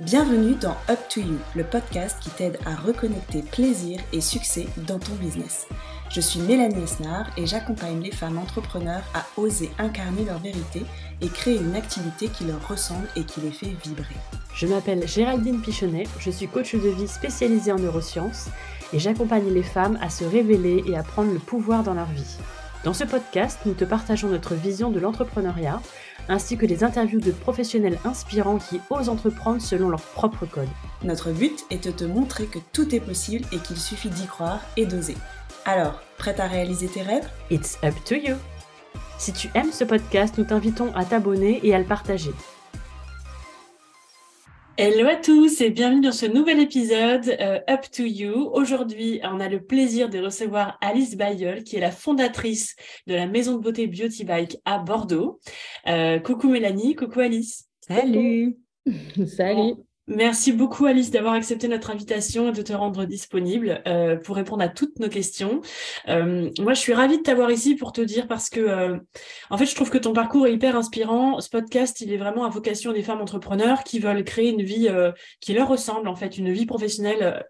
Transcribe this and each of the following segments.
Bienvenue dans Up to You, le podcast qui t'aide à reconnecter plaisir et succès dans ton business. Je suis Mélanie Esnard et j'accompagne les femmes entrepreneurs à oser incarner leur vérité et créer une activité qui leur ressemble et qui les fait vibrer. Je m'appelle Géraldine Pichonnet, je suis coach de vie spécialisée en neurosciences et j'accompagne les femmes à se révéler et à prendre le pouvoir dans leur vie. Dans ce podcast, nous te partageons notre vision de l'entrepreneuriat ainsi que des interviews de professionnels inspirants qui osent entreprendre selon leur propre code. Notre but est de te montrer que tout est possible et qu'il suffit d'y croire et d'oser. Alors, prête à réaliser tes rêves? It's up to you Si tu aimes ce podcast, nous t'invitons à t'abonner et à le partager. Hello à tous et bienvenue dans ce nouvel épisode euh, Up to You. Aujourd'hui, on a le plaisir de recevoir Alice Bayeul, qui est la fondatrice de la maison de beauté Beauty Bike à Bordeaux. Euh, coucou Mélanie, coucou Alice. Salut. Salut. Merci beaucoup Alice d'avoir accepté notre invitation et de te rendre disponible euh, pour répondre à toutes nos questions. Euh, moi, je suis ravie de t'avoir ici pour te dire parce que, euh, en fait, je trouve que ton parcours est hyper inspirant. Ce podcast, il est vraiment à vocation des femmes entrepreneurs qui veulent créer une vie qui leur ressemble, en fait, une vie professionnelle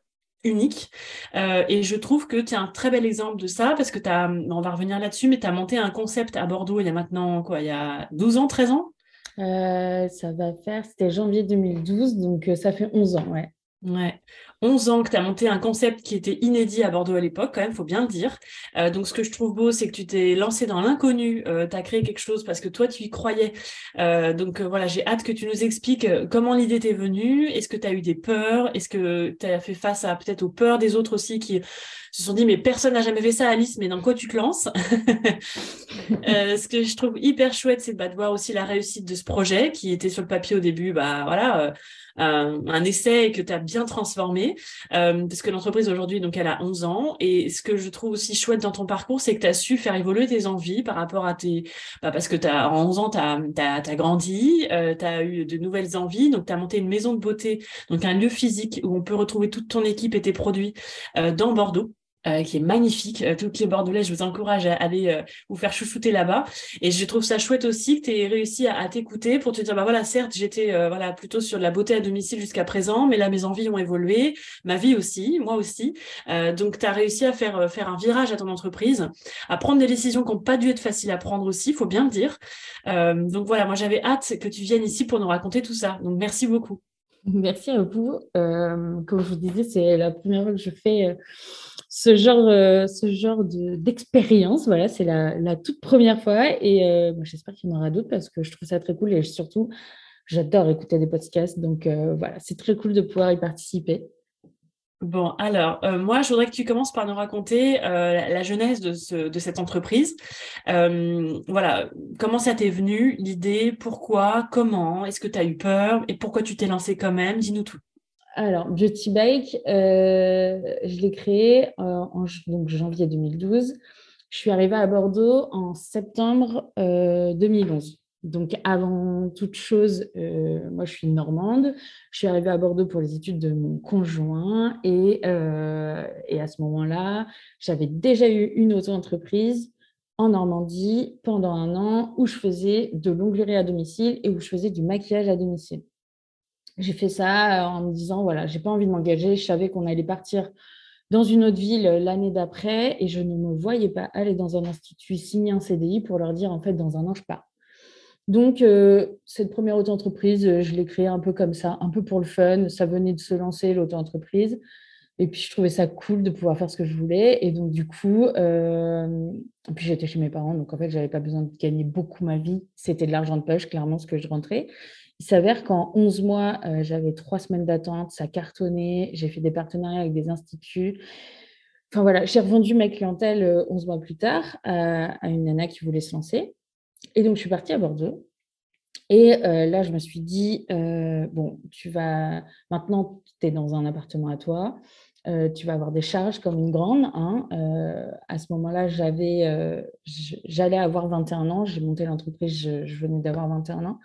unique. et je trouve que tu es un très bel exemple de ça parce que tu as, on va revenir là-dessus, mais tu as monté un concept à Bordeaux il y a maintenant, quoi, il y a 12 ans, 13 ans? Euh, ça va faire, c'était janvier 2012, donc euh, ça fait 11 ans, ouais. Ouais. 11 ans que tu as monté un concept qui était inédit à Bordeaux à l'époque, quand même, faut bien le dire. Euh, donc, ce que je trouve beau, c'est que tu t'es lancé dans l'inconnu, euh, tu as créé quelque chose parce que toi, tu y croyais. Euh, donc, voilà, j'ai hâte que tu nous expliques comment l'idée t'est venue. Est-ce que tu as eu des peurs? Est-ce que tu as fait face à peut-être aux peurs des autres aussi qui se sont dit, mais personne n'a jamais fait ça, Alice, mais dans quoi tu te lances? Ce que je trouve hyper chouette, c'est bah, de voir aussi la réussite de ce projet qui était sur le papier au début, bah voilà un essai que tu as bien transformé, euh, parce que l'entreprise aujourd'hui, donc elle a 11 ans. Et ce que je trouve aussi chouette dans ton parcours, c'est que tu as su faire évoluer tes envies par rapport à tes... Bah, parce que as, en 11 ans, tu as, grandi, euh, tu as eu de nouvelles envies, donc tu as monté une maison de beauté, donc un lieu physique où on peut retrouver toute ton équipe et tes produits euh, dans Bordeaux. Euh, qui est magnifique. Euh, toutes les Bordelais, je vous encourage à aller euh, vous faire chouchouter là-bas. Et je trouve ça chouette aussi que tu aies réussi à, t'écouter pour te dire, bah voilà, certes, j'étais voilà plutôt sur la beauté à domicile jusqu'à présent, mais là, mes envies ont évolué, ma vie aussi, moi aussi. donc, tu as réussi à faire, faire un virage à ton entreprise, à prendre des décisions qui n'ont pas dû être faciles à prendre aussi, faut bien le dire. donc voilà, moi, j'avais hâte que tu viennes ici pour nous raconter tout ça. Donc, merci beaucoup. Merci à vous. comme je vous disais, c'est la première fois que je fais ce genre, euh, ce genre d'expérience. voilà, c'est la, toute première fois et euh, j'espère qu'il y en aura d'autres parce que je trouve ça très cool et surtout, j'adore écouter des podcasts. Donc euh, voilà, c'est très cool de pouvoir y participer. Bon, alors, moi, je voudrais que tu commences par nous raconter la, genèse de, de cette entreprise. voilà, comment ça t'est venu, l'idée, pourquoi, comment, est-ce que tu as eu peur et pourquoi tu t'es lancé quand même? Dis-nous tout. Alors, Beauty Bike, euh, je l'ai créé euh, en janvier 2012. Je suis arrivée à Bordeaux en septembre 2011. Euh, donc, avant toute chose, moi, je suis normande. Je suis arrivée à Bordeaux pour les études de mon conjoint. Et, et à ce moment-là, j'avais déjà eu une auto-entreprise en Normandie pendant un an où je faisais de l'onglerie à domicile et où je faisais du maquillage à domicile. J'ai fait ça euh, en me disant, voilà, j'ai pas envie de m'engager. Je savais qu'on allait partir dans une autre ville euh, l'année d'après et je ne me voyais pas aller dans un institut, signer un CDI pour leur dire, en fait, dans un an, je pars. Donc, euh, cette première auto-entreprise, je l'ai créée un peu comme ça, un peu pour le fun. Ça venait de se lancer, l'auto-entreprise. Et puis, je trouvais ça cool de pouvoir faire ce que je voulais. Et donc, du coup, puis j'étais chez mes parents. Donc, en fait, je n'avais pas besoin de gagner beaucoup ma vie. C'était de l'argent de poche, clairement, ce que je rentrais. Il s'avère qu'en 11 mois, euh, j'avais trois semaines d'attente, ça cartonnait, j'ai fait des partenariats avec des instituts. Enfin voilà, j'ai revendu ma clientèle 11 euh, mois plus tard à, une nana qui voulait se lancer. Et donc, je suis partie à Bordeaux. Et euh, là, je me suis dit, bon, tu vas, maintenant, tu es dans un appartement à toi, tu vas avoir des charges comme une grande. Hein. à ce moment-là, j'allais avoir 21 ans, j'ai monté l'entreprise, je, je venais d'avoir 21 ans.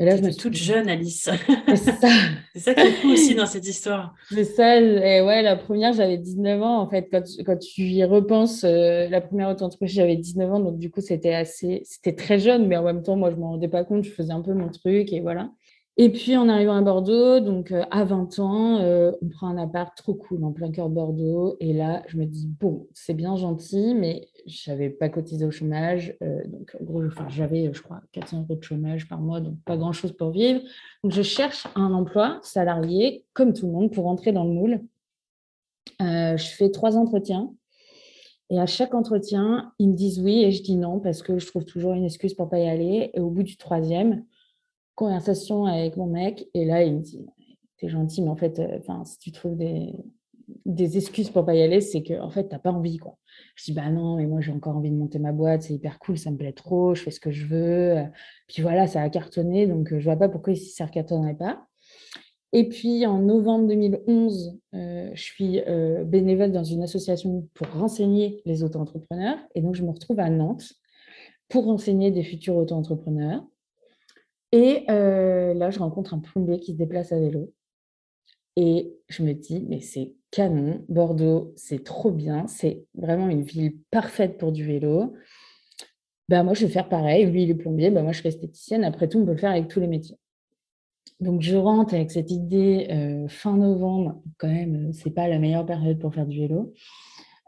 Et là, je me suis toute jeune, Alice. C'est ça. c'est ça qui est fou aussi dans cette histoire. C'est ça. Et ouais, la première, j'avais 19 ans. En fait, quand, quand tu y repenses, euh, la première auto-entreprise, j'avais 19 ans. Donc, du coup, c'était assez, c'était très jeune, mais en même temps, moi, je ne m'en rendais pas compte. Je faisais un peu mon truc et voilà. Et puis, en arrivant à Bordeaux, donc euh, à 20 ans, euh, on prend un appart trop cool en plein cœur de Bordeaux. Et là, je me dis, bon, c'est bien gentil, mais je n'avais pas cotisé au chômage. Euh, donc, en gros, j'avais, je crois, 400 euros de chômage par mois, donc pas grand-chose pour vivre. Donc, je cherche un emploi salarié, comme tout le monde, pour entrer dans le moule. je fais trois entretiens. Et à chaque entretien, ils me disent oui et je dis non parce que je trouve toujours une excuse pour pas y aller. Et au bout du troisième, conversation avec mon mec et là, il me dit T'es gentil, mais en fait, euh, si tu trouves des, excuses pour pas y aller, c'est que en fait, t'as pas envie. quoi. Je dis Bah non, mais moi, j'ai encore envie de monter ma boîte, c'est hyper cool, ça me plaît trop, je fais ce que je veux. Puis voilà, ça a cartonné, donc euh, je vois pas pourquoi ça ne cartonnerait pas. Et puis en novembre 2011, euh, je suis bénévole dans une association pour renseigner les auto-entrepreneurs. Et donc, je me retrouve à Nantes pour renseigner des futurs auto-entrepreneurs. Et là, je rencontre un plombier qui se déplace à vélo. Et je me dis, mais c'est canon, Bordeaux, c'est trop bien, c'est vraiment une ville parfaite pour du vélo. Ben, moi, je vais faire pareil. Lui, il est plombier, ben, moi, je suis esthéticienne. Après tout, on peut le faire avec tous les métiers. Donc, je rentre avec cette idée fin novembre. Quand même, c'est pas la meilleure période pour faire du vélo.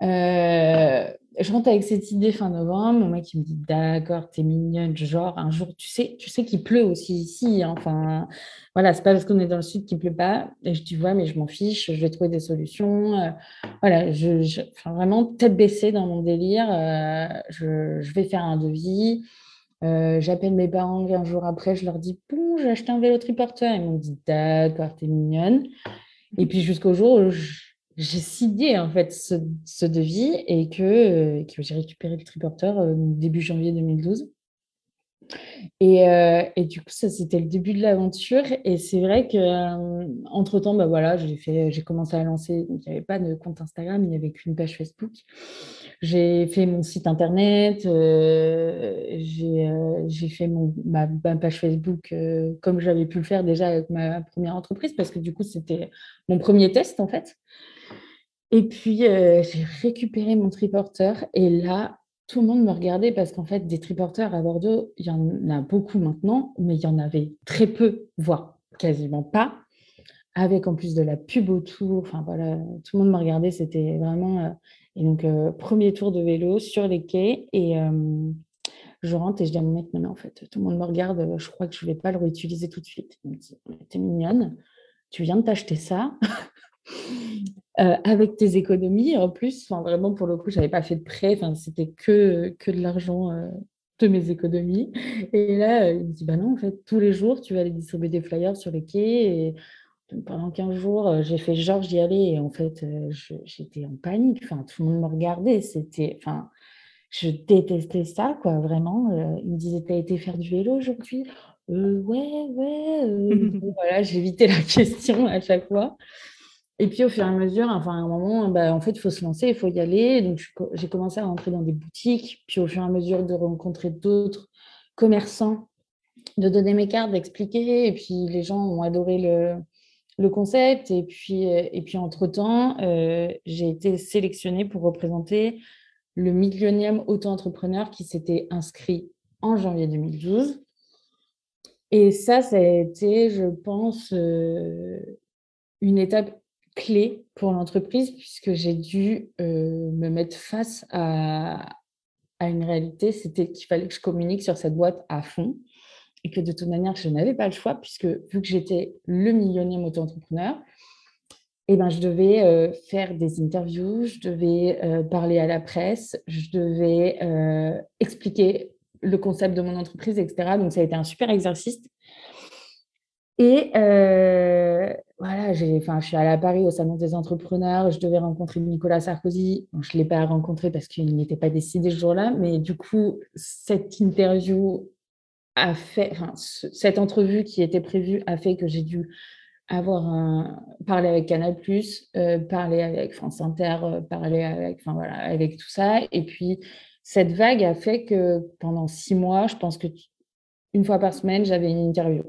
Euh, je rentre avec cette idée fin novembre. Mon mec, me dit D'accord, t'es mignonne. Genre, un jour, tu sais, tu sais qu'il pleut aussi ici. Hein. Enfin, voilà, c'est pas parce qu'on est dans le sud qu'il pleut pas. Et je dis Ouais, mais je m'en fiche, je vais trouver des solutions. Euh, voilà, je, vraiment tête baissée dans mon délire. Euh, je, vais faire un devis. J'appelle mes parents un jour après, je leur dis Bon, j'ai acheté un vélo triporteur. Ils m'ont dit D'accord, t'es mignonne. Et puis jusqu'au jour où je j'ai signé en fait ce, devis et que, euh, que j'ai récupéré le triporteur euh, début janvier 2012. Et, euh, et, du coup, ça, c'était le début de l'aventure. Et c'est vrai que entre temps, bah voilà, j'ai fait, j'ai commencé à lancer. il n'y avait pas de compte Instagram, il n'y avait qu'une page Facebook. J'ai fait mon site internet. j'ai fait mon, ma, page Facebook comme j'avais pu le faire déjà avec ma première entreprise, parce que du coup, c'était mon premier test en fait. Et puis, euh, j'ai récupéré mon triporteur et là, tout le monde me regardait parce qu'en fait, des triporteurs à Bordeaux, il y en a beaucoup maintenant, mais il y en avait très peu, voire quasiment pas, avec en plus de la pub autour. Enfin voilà, tout le monde me regardait, c'était vraiment. Euh, et donc, euh, premier tour de vélo sur les quais et je rentre et je dis à mon mec, non, mais en fait, tout le monde me regarde, je crois que je ne vais pas le réutiliser tout de suite. Il me dit, t'es mignonne, tu viens de t'acheter ça. Euh, avec tes économies. En plus, vraiment, pour le coup, je n'avais pas fait de prêt. C'était que, que de l'argent euh, de mes économies. Et là, il me dit, bah non, en fait, tous les jours, tu vas aller distribuer des flyers sur les quais. Et pendant 15 jours, euh, j'ai fait genre, j'y allais. Et en fait, j'étais en panique. Enfin, tout le monde me regardait. C'était, enfin, je détestais ça, quoi, vraiment. il me disait, t'as été faire du vélo aujourd'hui? Ouais, ouais. voilà, j'évitais la question à chaque fois. Et puis au fur et à mesure, enfin à un moment, bah, en fait, il faut se lancer, il faut y aller. Donc j'ai commencé à rentrer dans des boutiques, puis au fur et à mesure de rencontrer d'autres commerçants, de donner mes cartes, d'expliquer. Et puis les gens ont adoré le, concept. Et puis, et puis entre-temps, euh, j'ai été sélectionnée pour représenter le millionième auto-entrepreneur qui s'était inscrit en janvier 2012. Et ça, ça a été, je pense, euh, une étape clé pour l'entreprise puisque j'ai dû euh, me mettre face à, à une réalité, c'était qu'il fallait que je communique sur cette boîte à fond et que de toute manière, je n'avais pas le choix puisque vu que j'étais le millionième auto-entrepreneur, eh ben, je devais euh, faire des interviews, je devais euh, parler à la presse, je devais expliquer le concept de mon entreprise, etc. Donc, ça a été un super exercice. Et voilà, j'ai, enfin, je suis allée à Paris au Salon des entrepreneurs, je devais rencontrer Nicolas Sarkozy. je ne l'ai pas rencontré parce qu'il n'était pas décidé ce jour-là, mais du coup, cette interview a fait, enfin, cette entrevue qui était prévue a fait que j'ai dû avoir un, parler avec Canal+, euh, parler avec France Inter, euh, parler avec, enfin voilà, avec tout ça. Et puis, cette vague a fait que pendant six mois, je pense que une fois par semaine, j'avais une interview.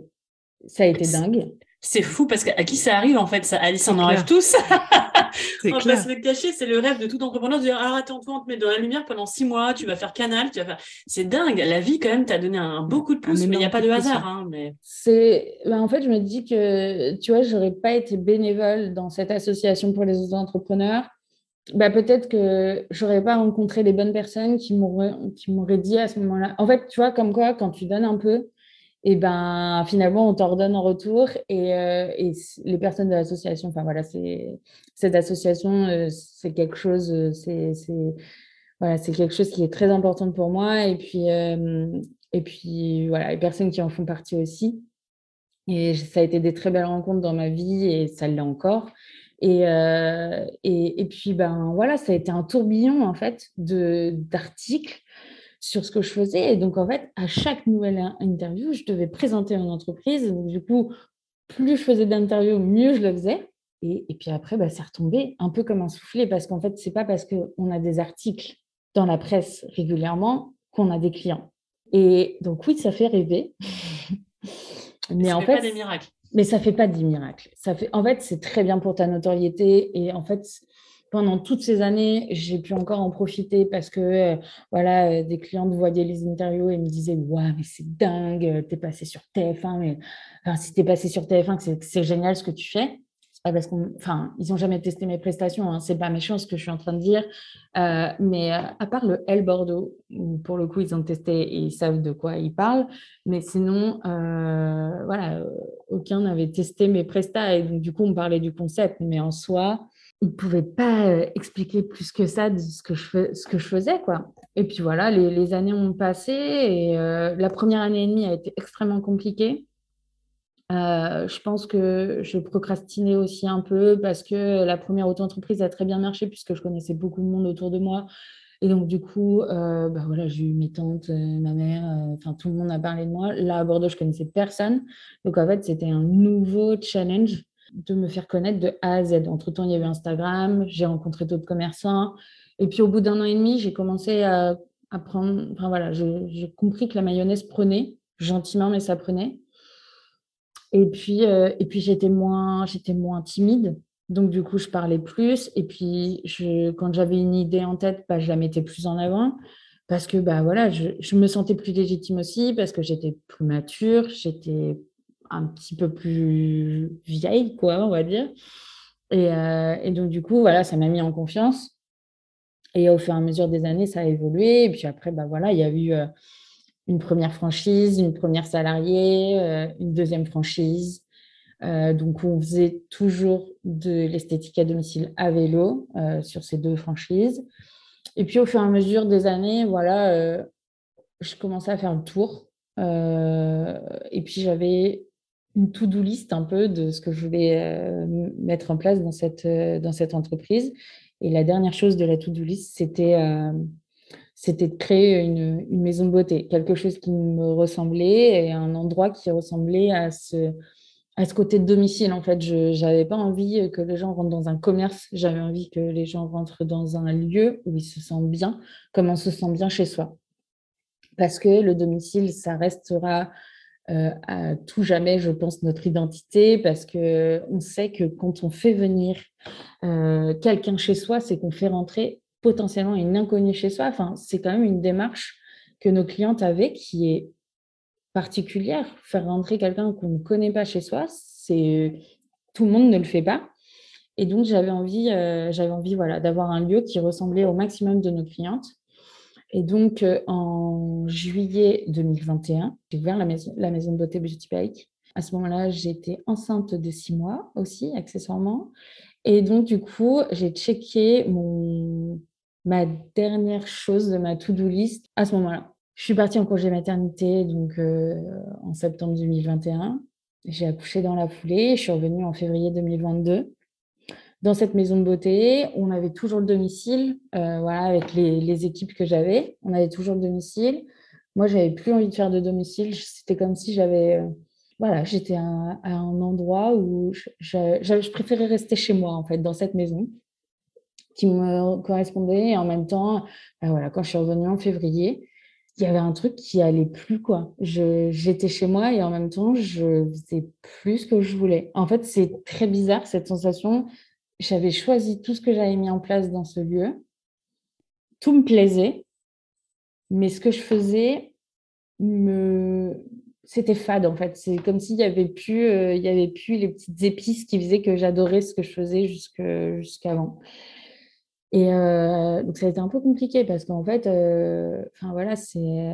Ça a été dingue. C'est fou parce qu'à qui ça arrive en fait? Ça, Alice en enlève tous. on va se le cacher, c'est le rêve de tout entrepreneur de dire ah attends toi on te met dans la lumière pendant six mois, tu vas faire canal, tu vas faire. C'est dingue, la vie quand même t'a donné un beau coup de pouce, mais il n'y a pas de hasard. Hein, mais... C'est bah, en fait je me dis que tu vois j'aurais pas été bénévole dans cette association pour les autres entrepreneurs. Bah, peut-être que j'aurais pas rencontré les bonnes personnes qui m'auraient qui m'auraient dit à ce moment-là. En fait tu vois comme quoi quand tu donnes un peu et ben finalement on t'ordonne en retour et, euh, et, les personnes de l'association enfin voilà c'est cette association euh, c'est quelque chose euh, c'est voilà c'est quelque chose qui est très important pour moi. Et puis et puis voilà les personnes qui en font partie aussi. Et ça a été des très belles rencontres dans ma vie et ça l'est encore. Et, et, et puis ben voilà ça a été un tourbillon en fait de d'articles sur ce que je faisais. Et donc, en fait, à chaque nouvelle interview, je devais présenter une entreprise. Donc, du coup, plus je faisais d'interviews, mieux je le faisais. Et, puis après, bah, c'est retombé un peu comme un soufflet parce qu'en fait, c'est pas parce qu'on a des articles dans la presse régulièrement qu'on a des clients. Et donc, oui, ça fait rêver. mais ça en fait, pas des miracles. Mais ça fait pas des miracles. Ça fait, en fait, c'est très bien pour ta notoriété. Et en fait, pendant toutes ces années, j'ai pu encore en profiter parce que euh, voilà, euh, des clientes voyaient les interviews et me disaient Ouais, mais c'est dingue, euh, t'es passé sur TF1. Mais enfin, si t'es passé sur TF1, c'est génial ce que tu fais. Parce ils n'ont jamais testé mes prestations, hein, c'est pas méchant ce que je suis en train de dire. mais à part le L Bordeaux, où pour le coup, ils ont testé et ils savent de quoi ils parlent. Mais sinon, voilà, aucun n'avait testé mes prestats. Et donc, du coup, on parlait du concept. Mais en soi, il ne pouvait pas euh, expliquer plus que ça de ce que je, ce que je faisais. Quoi. Et puis voilà, les, années ont passé et euh, la première année et demie a été extrêmement compliquée. Euh, je pense que je procrastinais aussi un peu parce que la première auto-entreprise a très bien marché puisque je connaissais beaucoup de monde autour de moi. Et donc, du coup, bah voilà, j'ai eu mes tantes, ma mère, enfin, tout le monde a parlé de moi. Là, à Bordeaux, je connaissais personne. Donc, en fait, c'était un nouveau challenge de me faire connaître de A à Z. Entre-temps, il y a eu Instagram, j'ai rencontré d'autres commerçants. Et puis, au bout d'un an et demi, j'ai commencé à, apprendre. Enfin, voilà, j'ai compris que la mayonnaise prenait, gentiment, mais ça prenait. Et puis, euh, puis j'étais moins, moins timide. Donc, du coup, je parlais plus. Et puis, je, quand j'avais une idée en tête, bah, je la mettais plus en avant. Parce que bah, voilà, je, je me sentais plus légitime aussi, parce que j'étais plus mature, j'étais un petit peu plus vieille, quoi, on va dire. Euh, et, donc, du coup, voilà, ça m'a mis en confiance. Et au fur et à mesure des années, ça a évolué. Et puis après, bah, voilà, il y a eu euh, une première franchise, une première salariée, euh, une deuxième franchise. donc, on faisait toujours de l'esthétique à domicile à vélo sur ces deux franchises. Et puis, au fur et à mesure des années, voilà, je commençais à faire le tour. et puis, j'avais une to-do list un peu de ce que je voulais euh, mettre en place dans cette, euh, dans cette entreprise. Et la dernière chose de la to-do list, c'était euh, c'était de créer une, une, maison de beauté, quelque chose qui me ressemblait et un endroit qui ressemblait à ce, à ce côté de domicile. En fait, je n'avais pas envie que les gens rentrent dans un commerce, j'avais envie que les gens rentrent dans un lieu où ils se sentent bien, comme on se sent bien chez soi. Parce que le domicile, ça restera euh, à tout jamais, je pense, notre identité, parce que on sait que quand on fait venir euh, quelqu'un chez soi, c'est qu'on fait rentrer potentiellement une inconnue chez soi. Enfin, c'est quand même une démarche que nos clientes avaient qui est particulière. Faire rentrer quelqu'un qu'on ne connaît pas chez soi, c'est tout le monde ne le fait pas. Et donc, j'avais envie, euh, j'avais envie voilà, d'avoir un lieu qui ressemblait au maximum de nos clientes et donc, euh, en juillet 2021, j'ai ouvert la maison, la maison de beauté Beauty Bike. À ce moment-là, j'étais enceinte de six mois aussi, accessoirement. Et donc, du coup, j'ai checké mon, ma dernière chose de ma to-do list à ce moment-là. Je suis partie en congé maternité donc euh, en septembre 2021. J'ai accouché dans la foulée. Je suis revenue en février 2022 dans cette maison de beauté, on avait toujours le domicile, euh, voilà, avec les, équipes que j'avais, on avait toujours le domicile. Moi, j'avais plus envie de faire de domicile. C'était comme si j'avais, euh, voilà, j'étais à, un endroit où je, préférais rester chez moi, en fait, dans cette maison qui me correspondait. Et en même temps, ben voilà, quand je suis revenue en février, il y avait un truc qui allait plus, quoi. J'étais chez moi et en même temps, je faisais plus ce que je voulais. En fait, c'est très bizarre cette sensation. J'avais choisi tout ce que j'avais mis en place dans ce lieu. Tout me plaisait, mais ce que je faisais me c'était fade en fait. C'est comme s'il y avait plus, euh, avait plus les petites épices qui faisaient que j'adorais ce que je faisais jusqu'avant. Et euh, donc ça a été un peu compliqué parce qu'en fait, euh, voilà, c'est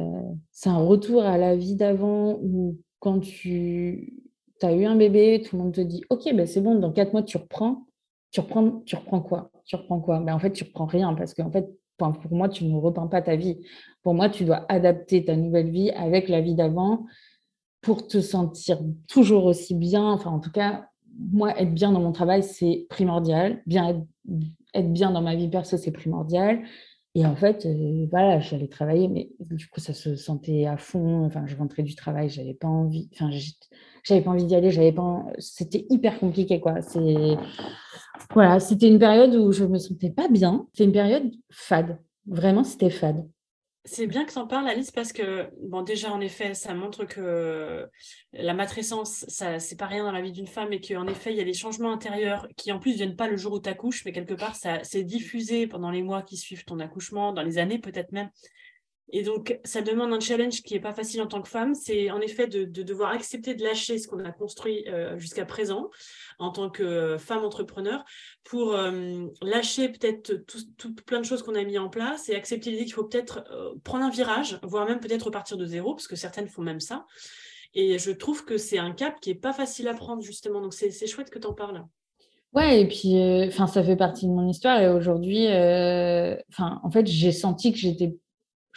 c'est un retour à la vie d'avant où quand tu as eu un bébé, tout le monde te dit ok, ben c'est bon, dans quatre mois tu reprends. Tu reprends, tu reprends quoi? Tu reprends quoi? Ben, En fait, tu reprends rien parce qu'en fait, pour moi, tu ne reprends pas ta vie. Pour moi, tu dois adapter ta nouvelle vie avec la vie d'avant pour te sentir toujours aussi bien. Enfin, en tout cas, moi, être bien dans mon travail, c'est primordial. Bien être, bien dans ma vie perso, c'est primordial. Et en fait, euh, voilà, j'allais travailler, mais du coup, ça se sentait à fond. Enfin, je rentrais du travail, j'avais pas envie. Enfin, j'avais pas envie d'y aller. J'avais pas. C'était hyper compliqué, quoi. C'est voilà, c'était une période où je me sentais pas bien. C'était une période fade. Vraiment, c'était fade. C'est bien que tu en parles, Alice, parce que, bon, déjà, en effet, ça montre que la matrescence, ça, c'est pas rien dans la vie d'une femme et qu'en effet, il y a des changements intérieurs qui, en plus, viennent pas le jour où tu accouches, mais quelque part, ça s'est diffusé pendant les mois qui suivent ton accouchement, dans les années peut-être même. Et donc, ça demande un challenge qui n'est pas facile en tant que femme. C'est en effet de, devoir accepter de lâcher ce qu'on a construit euh, jusqu'à présent en tant que femme entrepreneur pour euh, lâcher peut-être tout, plein de choses qu'on a mis en place et accepter l'idée qu'il faut peut-être euh, prendre un virage, voire même peut-être repartir de zéro, parce que certaines font même ça. Et je trouve que c'est un cap qui n'est pas facile à prendre, justement. Donc, c'est chouette que tu en parles. Ouais, et puis, enfin, ça fait partie de mon histoire. Et aujourd'hui, enfin, en fait, j'ai senti que j'étais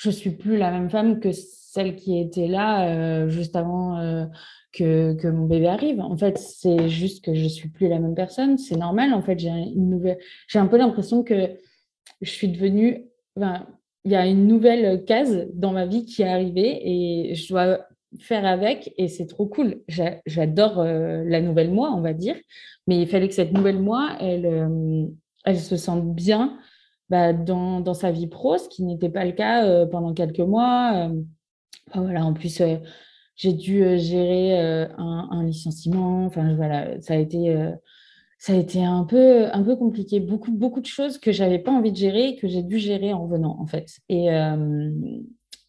je suis plus la même femme que celle qui était là euh, juste avant euh, que, que, mon bébé arrive. En fait, c'est juste que je suis plus la même personne. C'est normal. En fait, j'ai une nouvelle. J'ai un peu l'impression que je suis devenue. Enfin, il y a une nouvelle case dans ma vie qui est arrivée et je dois faire avec et c'est trop cool. J'adore euh, la nouvelle moi, on va dire, mais il fallait que cette nouvelle moi, elle, elle se sente bien bah, dans, dans, sa vie pro, ce qui n'était pas le cas euh, pendant quelques mois. Euh. voilà, en plus, euh, j'ai dû gérer un, licenciement. Enfin, voilà, ça a été, ça a été un, peu, un peu compliqué. Beaucoup, beaucoup de choses que j'avais pas envie de gérer et que j'ai dû gérer en venant, en fait. Et,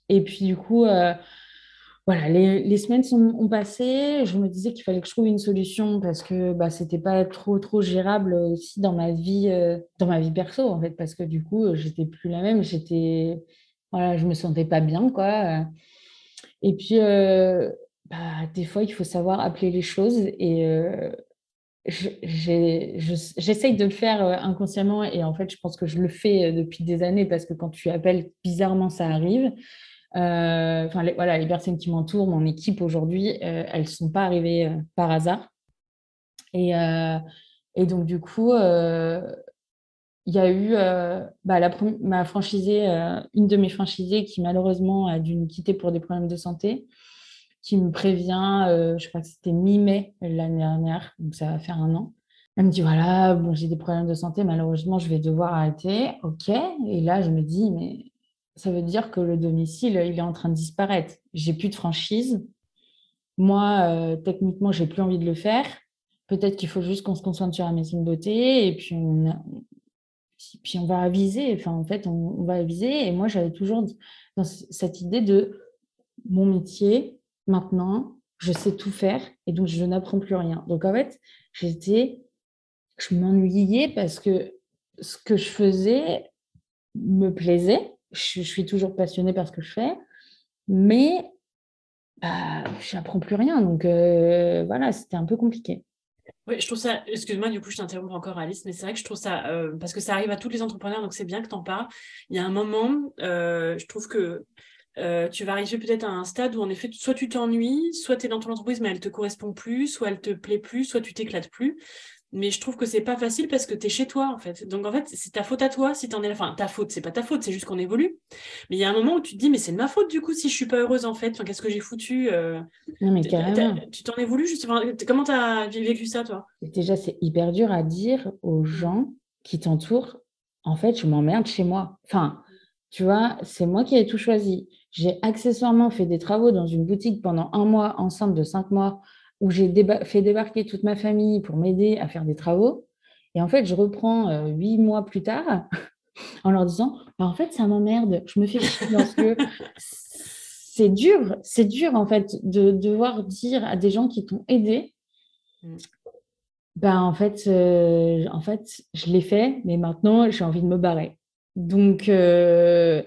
et puis, du coup, voilà, les, semaines sont, ont passé. Je me disais qu'il fallait que je trouve une solution parce que bah, c'était pas trop trop gérable aussi dans ma vie, euh, dans ma vie perso en fait, parce que du coup, j'étais plus la même. J'étais, voilà, je me sentais pas bien quoi. Et puis, euh, bah, des fois, il faut savoir appeler les choses et euh, j'essaye de le faire inconsciemment et en fait, je pense que je le fais depuis des années parce que quand tu appelles, bizarrement, ça arrive. Euh, enfin, les, voilà, les personnes qui m'entourent, mon équipe aujourd'hui, euh, elles ne sont pas arrivées euh, par hasard. Et, donc, du coup, il y a eu bah, ma une de mes franchisées qui malheureusement a dû me quitter pour des problèmes de santé, qui me prévient, je crois que c'était mi-mai l'année dernière, donc ça va faire un an. Elle me dit voilà, bon, j'ai des problèmes de santé, malheureusement, je vais devoir arrêter. Ok. Et là, je me dis, mais ça veut dire que le domicile, il est en train de disparaître. J'ai plus de franchise. Moi, euh, techniquement, j'ai plus envie de le faire. Peut-être qu'il faut juste qu'on se concentre sur la maison de beauté et puis on, va aviser. Enfin, en fait, on, va aviser. Et moi, j'avais toujours cette idée de mon métier, maintenant, je sais tout faire et donc je n'apprends plus rien. Donc, en fait, j'étais, je m'ennuyais parce que ce que je faisais me plaisait je, suis toujours passionnée par ce que je fais, mais bah, je n'apprends plus rien. Donc euh, voilà, c'était un peu compliqué. Oui, je trouve ça, excuse-moi, du coup, je t'interromps encore, Alice, mais c'est vrai que je trouve ça, euh, parce que ça arrive à tous les entrepreneurs, donc c'est bien que tu en parles. Il y a un moment, euh, je trouve que tu vas arriver peut-être à un stade où, en effet, soit tu t'ennuies, soit tu es dans ton entreprise, mais elle te correspond plus, soit elle te plaît plus, soit tu t'éclates plus mais je trouve que c'est pas facile parce que tu es chez toi en fait. Donc en fait, c'est ta faute à toi si tu en es là. Enfin, ta faute, c'est pas ta faute, c'est juste qu'on évolue. Mais il y a un moment où tu te dis, mais c'est de ma faute du coup si je suis pas heureuse en fait. Enfin, Qu'est-ce que j'ai foutu euh, Non, mais carrément. Tu t'en es voulu justement. Comment tu as vécu ça toi? Déjà, c'est hyper dur à dire aux gens qui t'entourent, en fait, je m'emmerde chez moi. Enfin, Tu vois, c'est moi qui ai tout choisi. J'ai accessoirement fait des travaux dans une boutique pendant un mois, enceinte de cinq mois, où j'ai fait débarquer toute ma famille pour m'aider à faire des travaux. Et en fait, je reprends euh, huit mois plus tard en leur disant bah, En fait, ça m'emmerde, je me fais chier parce que c'est dur, c'est dur en fait de devoir dire à des gens qui t'ont aidé mm. ben, en, fait, euh, en fait, je l'ai fait, mais maintenant, j'ai envie de me barrer. Donc, euh,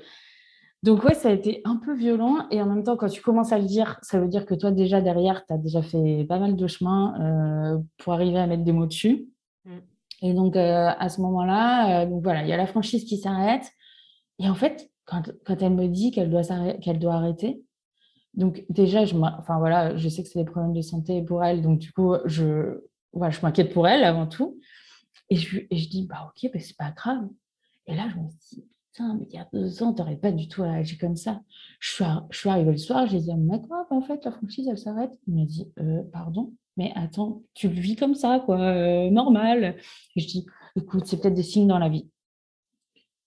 donc ouais, ça a été un peu violent. Et en même temps, quand tu commences à le dire, ça veut dire que toi, déjà derrière, tu as déjà fait pas mal de chemin euh, pour arriver à mettre des mots dessus. Mm. Et donc, euh, à ce moment-là, donc voilà, il y a la franchise qui s'arrête. Et en fait, quand, quand, elle me dit qu'elle doit, qu'elle doit arrêter, donc déjà, je, enfin, voilà, je sais que c'est des problèmes de santé pour elle. Donc, du coup, je, voilà, je m'inquiète pour elle avant tout. Et je, et je dis, bah ok, bah, c'est pas grave. Et là, je me dis, putain, mais il y a deux ans, tu n'aurais pas du tout réagi comme ça. Je suis, arrivée le soir, j'ai dit, mais quoi, en fait, la franchise, elle s'arrête? Il m'a dit, euh, pardon, mais attends, tu le vis comme ça, quoi, euh, normal. Et je dis, écoute, c'est peut-être des signes dans la vie.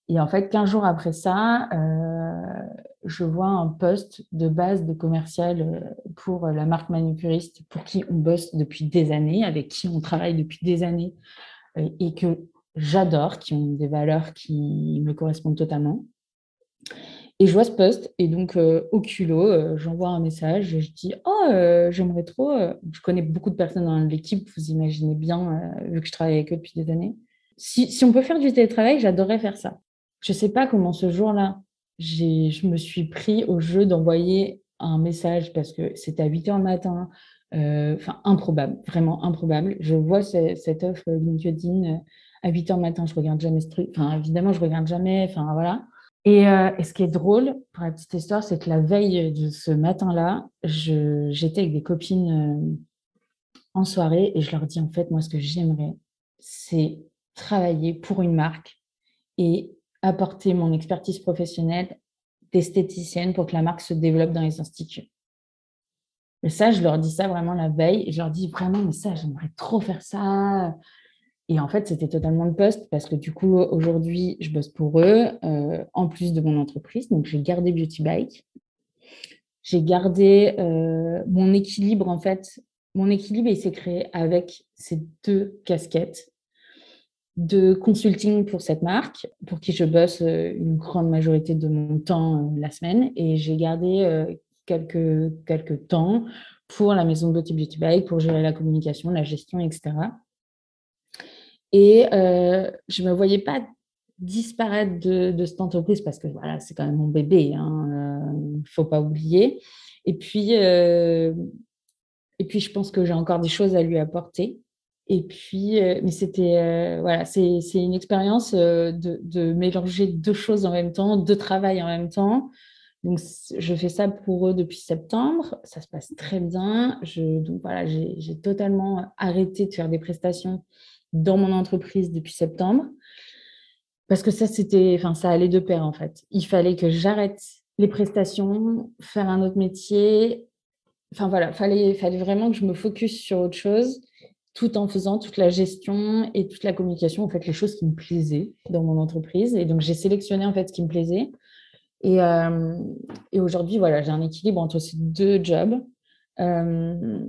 Et en fait, 15 jours après ça, euh, je vois un poste de base de commercial pour la marque manucuriste pour qui on bosse depuis des années, avec qui on travaille depuis des années et que j'adore, qui ont des valeurs qui me correspondent totalement. Et je vois ce poste, et donc euh, au culot, euh, j'envoie un message et je dis Oh, euh, j'aimerais trop. Je connais beaucoup de personnes dans l'équipe, vous imaginez bien, vu que je travaille avec eux depuis des années. Si, si on peut faire du télétravail, j'adorerais faire ça. Je ne sais pas comment ce jour-là, je me suis pris au jeu d'envoyer un message parce que c'était à 8 h le matin, enfin improbable, vraiment improbable. Je vois cette offre LinkedIn à 8 heures le matin, je regarde jamais ce truc. Enfin, évidemment, je regarde jamais. Enfin, voilà. Euh, et, ce qui est drôle, pour la petite histoire, c'est que la veille de ce matin-là, j'étais avec des copines euh, en soirée et je leur dis en fait, moi, ce que j'aimerais, c'est travailler pour une marque et apporter mon expertise professionnelle d'esthéticienne pour que la marque se développe dans les instituts. Et ça, je leur dis ça vraiment la veille. Et je leur dis vraiment, mais ça, j'aimerais trop faire ça. Et en fait, c'était totalement le poste parce que du coup, aujourd'hui, je bosse pour eux, euh, en plus de mon entreprise. Donc, j'ai gardé Beauty Bike. J'ai gardé euh, mon équilibre, en fait. Mon équilibre, il s'est créé avec ces deux casquettes de consulting pour cette marque, pour qui je bosse euh, une grande majorité de mon temps la semaine. Et j'ai gardé quelques, quelques temps pour la maison de beauty Beauty Bike, pour gérer la communication, la gestion, etc. Et euh, je ne me voyais pas disparaître de, cette entreprise parce que voilà, c'est quand même mon bébé, il hein, ne euh, faut pas oublier. Et puis, euh, et puis, je pense que j'ai encore des choses à lui apporter. Et puis, mais c'était, voilà, c'est une expérience de, de, mélanger deux choses en même temps, deux travails en même temps. Donc, je fais ça pour eux depuis septembre. Ça se passe très bien. Je, donc, voilà, j'ai totalement arrêté de faire des prestations dans mon entreprise depuis septembre. Parce que ça, c'était, enfin, ça allait de pair en fait. Il fallait que j'arrête les prestations, faire un autre métier. Enfin voilà, fallait, fallait vraiment que je me focus sur autre chose, tout en faisant toute la gestion et toute la communication, en fait, les choses qui me plaisaient dans mon entreprise. Et donc, j'ai sélectionné en fait ce qui me plaisait. Et, euh, et aujourd'hui, voilà, j'ai un équilibre entre ces deux jobs. Euh,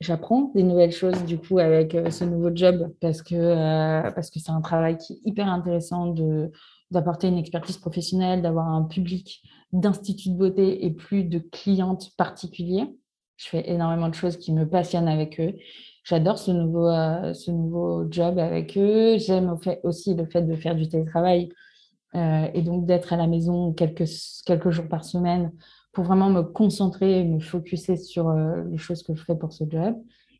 j'apprends des nouvelles choses du coup avec euh, ce nouveau job parce que euh, parce que c'est un travail qui est hyper intéressant de d'apporter une expertise professionnelle, d'avoir un public d'instituts de beauté et plus de clientes particuliers. Je fais énormément de choses qui me passionnent avec eux. J'adore ce nouveau ce nouveau job avec eux. J'aime aussi le fait de faire du télétravail et donc d'être à la maison quelques quelques jours par semaine pour vraiment me concentrer et me focuser sur euh, les choses que je fais pour ce job.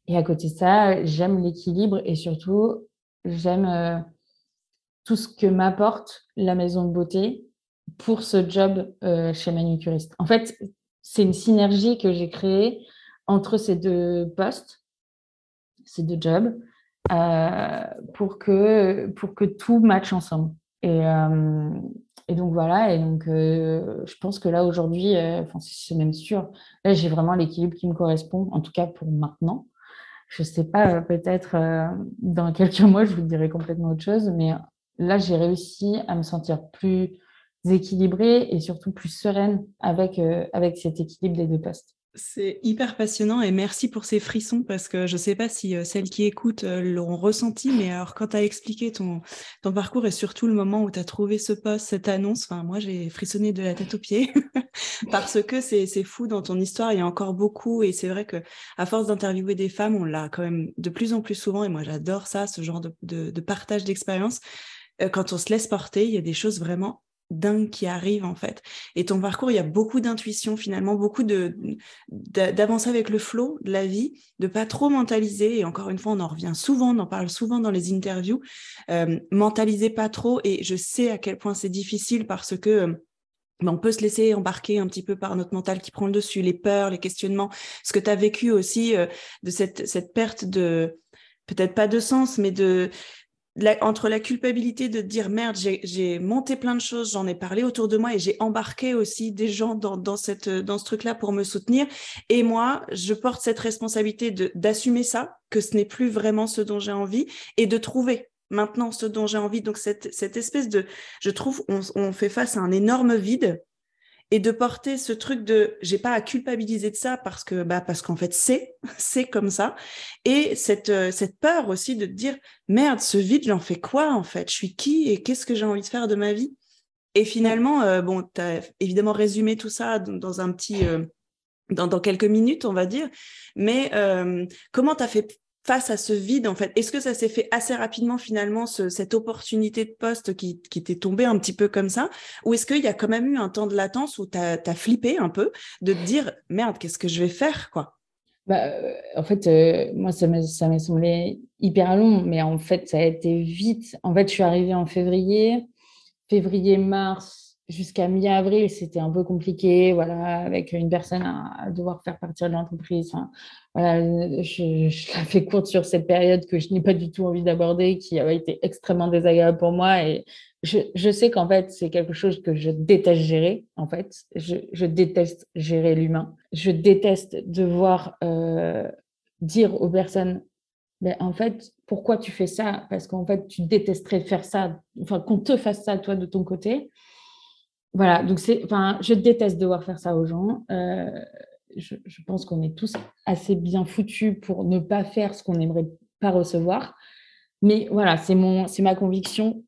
Et à côté de ça, j'aime l'équilibre et surtout, j'aime euh, tout ce que m'apporte la maison de beauté pour ce job euh, chez Manucuriste. En fait, c'est une synergie que j'ai créée entre ces deux postes, ces deux jobs, pour, que, pour que tout matche ensemble. Et, et donc voilà, et donc euh, je pense que là aujourd'hui, euh, enfin c'est même sûr, là j'ai vraiment l'équilibre qui me correspond, en tout cas pour maintenant. Je sais pas, euh, peut-être dans quelques mois, je vous dirai complètement autre chose, mais là j'ai réussi à me sentir plus équilibrée et surtout plus sereine avec, avec cet équilibre des deux postes. C'est hyper passionnant et merci pour ces frissons parce que je ne sais pas si euh, celles qui écoutent euh, l'auront ressenti, mais alors quand tu as expliqué ton, parcours et surtout le moment où tu as trouvé ce poste, cette annonce, moi j'ai frissonné de la tête aux pieds parce que c'est fou dans ton histoire, il y a encore beaucoup et c'est vrai que à force d'interviewer des femmes, on l'a quand même de plus en plus souvent et moi j'adore ça, ce genre de, de, partage d'expérience. Euh, quand on se laisse porter, il y a des choses vraiment dingue qui arrive en fait. Et ton parcours, il y a beaucoup d'intuition finalement, beaucoup de d'avancer avec le flow de la vie, de pas trop mentaliser. Et encore une fois, on en revient souvent, on en parle souvent dans les interviews. Euh, mentaliser pas trop. Et je sais à quel point c'est difficile parce que euh, on peut se laisser embarquer un petit peu par notre mental qui prend le dessus, les peurs, les questionnements. Ce que tu as vécu aussi euh, de cette, cette perte de, peut-être pas de sens, mais de entre la culpabilité de dire merde, j'ai monté plein de choses, j'en ai parlé autour de moi et j'ai embarqué aussi des gens dans, dans, cette, dans ce truc-là pour me soutenir. Et moi, je porte cette responsabilité d'assumer ça, que ce n'est plus vraiment ce dont j'ai envie et de trouver maintenant ce dont j'ai envie. Donc, cette, cette espèce de, je trouve, on, on fait face à un énorme vide et de porter ce truc de j'ai pas à culpabiliser de ça parce que bah parce qu'en fait c'est c'est comme ça. Et cette euh, cette peur aussi de te dire merde ce vide j'en fais quoi en fait? Je suis qui et qu'est-ce que j'ai envie de faire de ma vie? Et finalement euh, bon tu as évidemment résumé tout ça dans, un petit euh, dans, dans, quelques minutes on va dire. Mais comment tu as fait face à ce vide, en fait? Est-ce que ça s'est fait assez rapidement, finalement, cette opportunité de poste qui, qui t'est tombée un petit peu comme ça? Ou est-ce qu'il y a quand même eu un temps de latence où tu as, flippé un peu de te dire, merde, qu'est-ce que je vais faire quoi? Bah, euh, En fait, euh, moi, ça m'a semblé hyper long, mais en fait, ça a été vite. En fait, je suis arrivée en février, février-mars, jusqu'à mi-avril, c'était un peu compliqué, voilà, avec une personne à, devoir faire partir de l'entreprise. voilà, je, je, la fais courte sur cette période que je n'ai pas du tout envie d'aborder, qui a été extrêmement désagréable pour moi. Et je, je sais qu'en fait, c'est quelque chose que je déteste gérer. En fait, je, je déteste gérer l'humain. Je déteste devoir euh, dire aux personnes ben, en fait, pourquoi tu fais ça? Parce qu'en fait, tu détesterais faire ça, enfin, qu'on te fasse ça, toi, de ton côté. Voilà, donc c'est, enfin, je déteste devoir faire ça aux gens. Euh, je, pense qu'on est tous assez bien foutus pour ne pas faire ce qu'on n'aimerait pas recevoir. Mais voilà, c'est mon, c'est ma conviction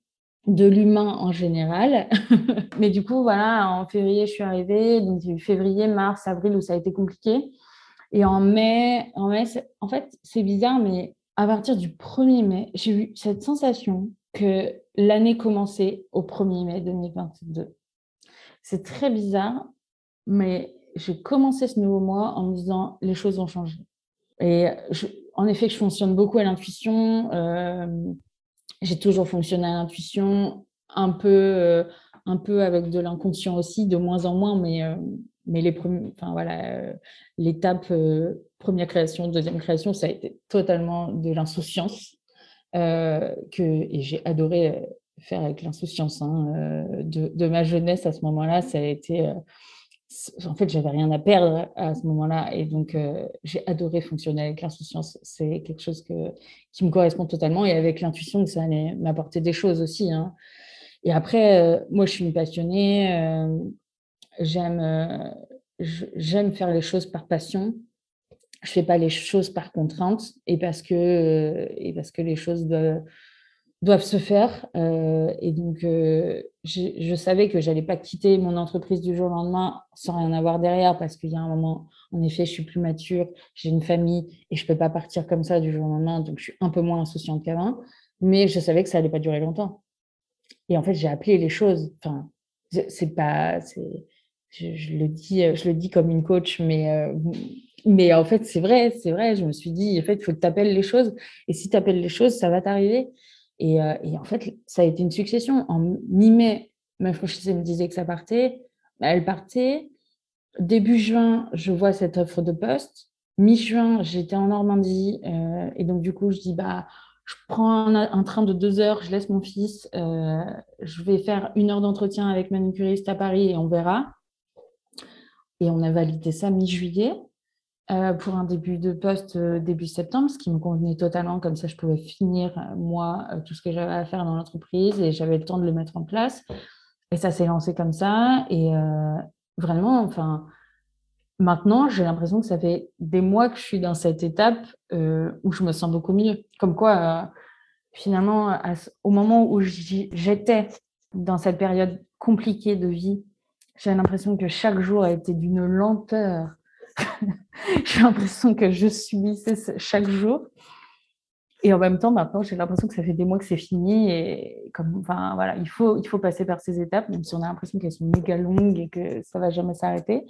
de l'humain en général. mais du coup, voilà, en février, je suis arrivée. Donc, février, mars, avril où ça a été compliqué. Et en mai, en mai, en fait, c'est bizarre, mais à partir du 1er mai, j'ai eu cette sensation que l'année commençait au 1er mai 2022. C'est très bizarre, mais j'ai commencé ce nouveau mois en me disant les choses vont changer. Et en effet, je fonctionne beaucoup à l'intuition. Euh, j'ai toujours fonctionné à l'intuition, un peu, euh, un peu avec de l'inconscient aussi, de moins en moins, mais, euh, mais les enfin voilà, l'étape première création, deuxième création, ça a été totalement de l'insouciance. que, et j'ai adoré faire avec l'insouciance hein, euh, de, ma jeunesse à ce moment-là. Ça a été. Euh, en fait, j'avais rien à perdre à ce moment-là. Et donc, euh, j'ai adoré fonctionner avec l'insouciance. C'est quelque chose que, qui me correspond totalement. Et avec l'intuition, ça allait m'apporter des choses aussi. Hein. Et après, moi, je suis une passionnée. j'aime, j'aime faire les choses par passion. Je fais pas les choses par contrainte et parce que, et parce que les choses doivent doivent se faire. Euh, et donc, euh, je, savais que j'allais pas quitter mon entreprise du jour au lendemain sans rien avoir derrière parce qu'il y a un moment, en effet, je suis plus mature, j'ai une famille et je peux pas partir comme ça du jour au lendemain. Donc, je suis un peu moins insouciante qu'avant. Mais je savais que ça allait pas durer longtemps. Et en fait, j'ai appelé les choses. Enfin, c'est pas, je, je, le dis, je le dis comme une coach, mais euh, mais en fait, c'est vrai, c'est vrai. Je me suis dit, en fait, il faut que tu appelles les choses. Et si tu appelles les choses, ça va t'arriver. Euh, et, en fait, ça a été une succession. En mi-mai, ma franchisée me disait que ça partait. Bah, elle partait. Début juin, je vois cette offre de poste. Mi-juin, j'étais en Normandie. Euh, et donc, du coup, je dis, bah, je prends un, train de deux heures, je laisse mon fils. Euh, je vais faire une heure d'entretien avec manucuriste à Paris et on verra. Et on a validé ça mi-juillet. Euh, pour un début de poste euh, début septembre, ce qui me convenait totalement. Comme ça, je pouvais finir, euh, moi, tout ce que j'avais à faire dans l'entreprise et j'avais le temps de le mettre en place. Et ça s'est lancé comme ça. Et vraiment, enfin, maintenant, j'ai l'impression que ça fait des mois que je suis dans cette étape où je me sens beaucoup mieux. Comme quoi, finalement, au moment où j'étais dans cette période compliquée de vie, j'ai l'impression que chaque jour a été d'une lenteur. j'ai l'impression que je subissais chaque jour. Et en même temps, maintenant, j'ai l'impression que ça fait des mois que c'est fini. Et comme, enfin, voilà, il faut, il faut passer par ces étapes, même si on a l'impression qu'elles sont méga longues et que ça va jamais s'arrêter.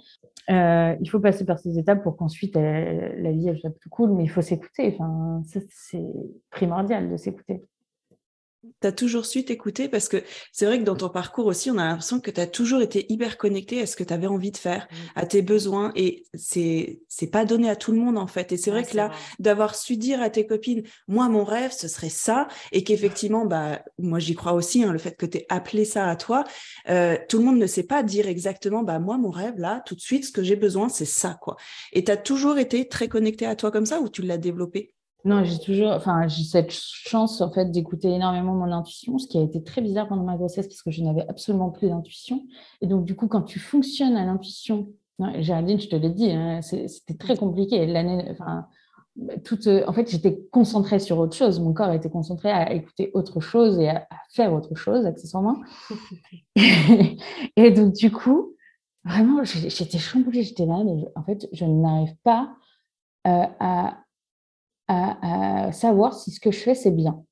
Euh, il faut passer par ces étapes pour qu'ensuite la vie elle soit plus cool. Mais il faut s'écouter. Enfin, c'est primordial de s'écouter tu as toujours su t'écouter parce que c'est vrai que dans ton parcours aussi, on a l'impression que tu as toujours été hyper connecté à ce que tu avais envie de faire, mmh. à tes besoins et c'est c'est pas donné à tout le monde en fait. Et c'est vrai que là d'avoir su dire à tes copines moi mon rêve ce serait ça et qu'effectivement bah moi j'y crois aussi hein, le fait que tu aies appelé ça à toi, euh, tout le monde ne sait pas dire exactement bah moi mon rêve là tout de suite ce que j'ai besoin c'est ça quoi. Et tu as toujours été très connecté à toi comme ça ou tu l'as développé? Non, j'ai toujours, enfin, j'ai cette chance en fait d'écouter énormément mon intuition, ce qui a été très bizarre pendant ma grossesse parce que je n'avais absolument plus d'intuition. Et donc, du coup, quand tu fonctionnes à l'intuition, hein, Géraldine, je te l'ai dit, hein, c'était très compliqué. L'année, enfin, toute, en fait, j'étais concentrée sur autre chose. Mon corps était concentré à écouter autre chose et à, faire autre chose, accessoirement. et donc, du coup, vraiment, j'étais chamboulée, j'étais là, mais en fait, je n'arrive pas euh, à à, savoir si ce que je fais, c'est bien.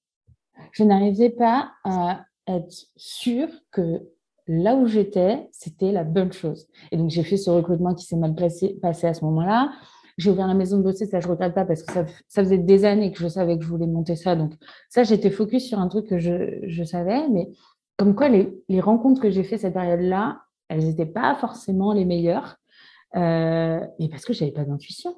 Je n'arrivais pas à être sûre que là où j'étais, c'était la bonne chose. Et donc, j'ai fait ce recrutement qui s'est mal passé, passé à ce moment-là. J'ai ouvert la maison de bosser, ça je regrette pas parce que ça, faisait des années que je savais que je voulais monter ça. Donc ça, j'étais focus sur un truc que je, savais, mais comme quoi les, les rencontres que j'ai fait cette période-là, elles n'étaient pas forcément les meilleures, euh, mais parce que j'avais pas d'intuition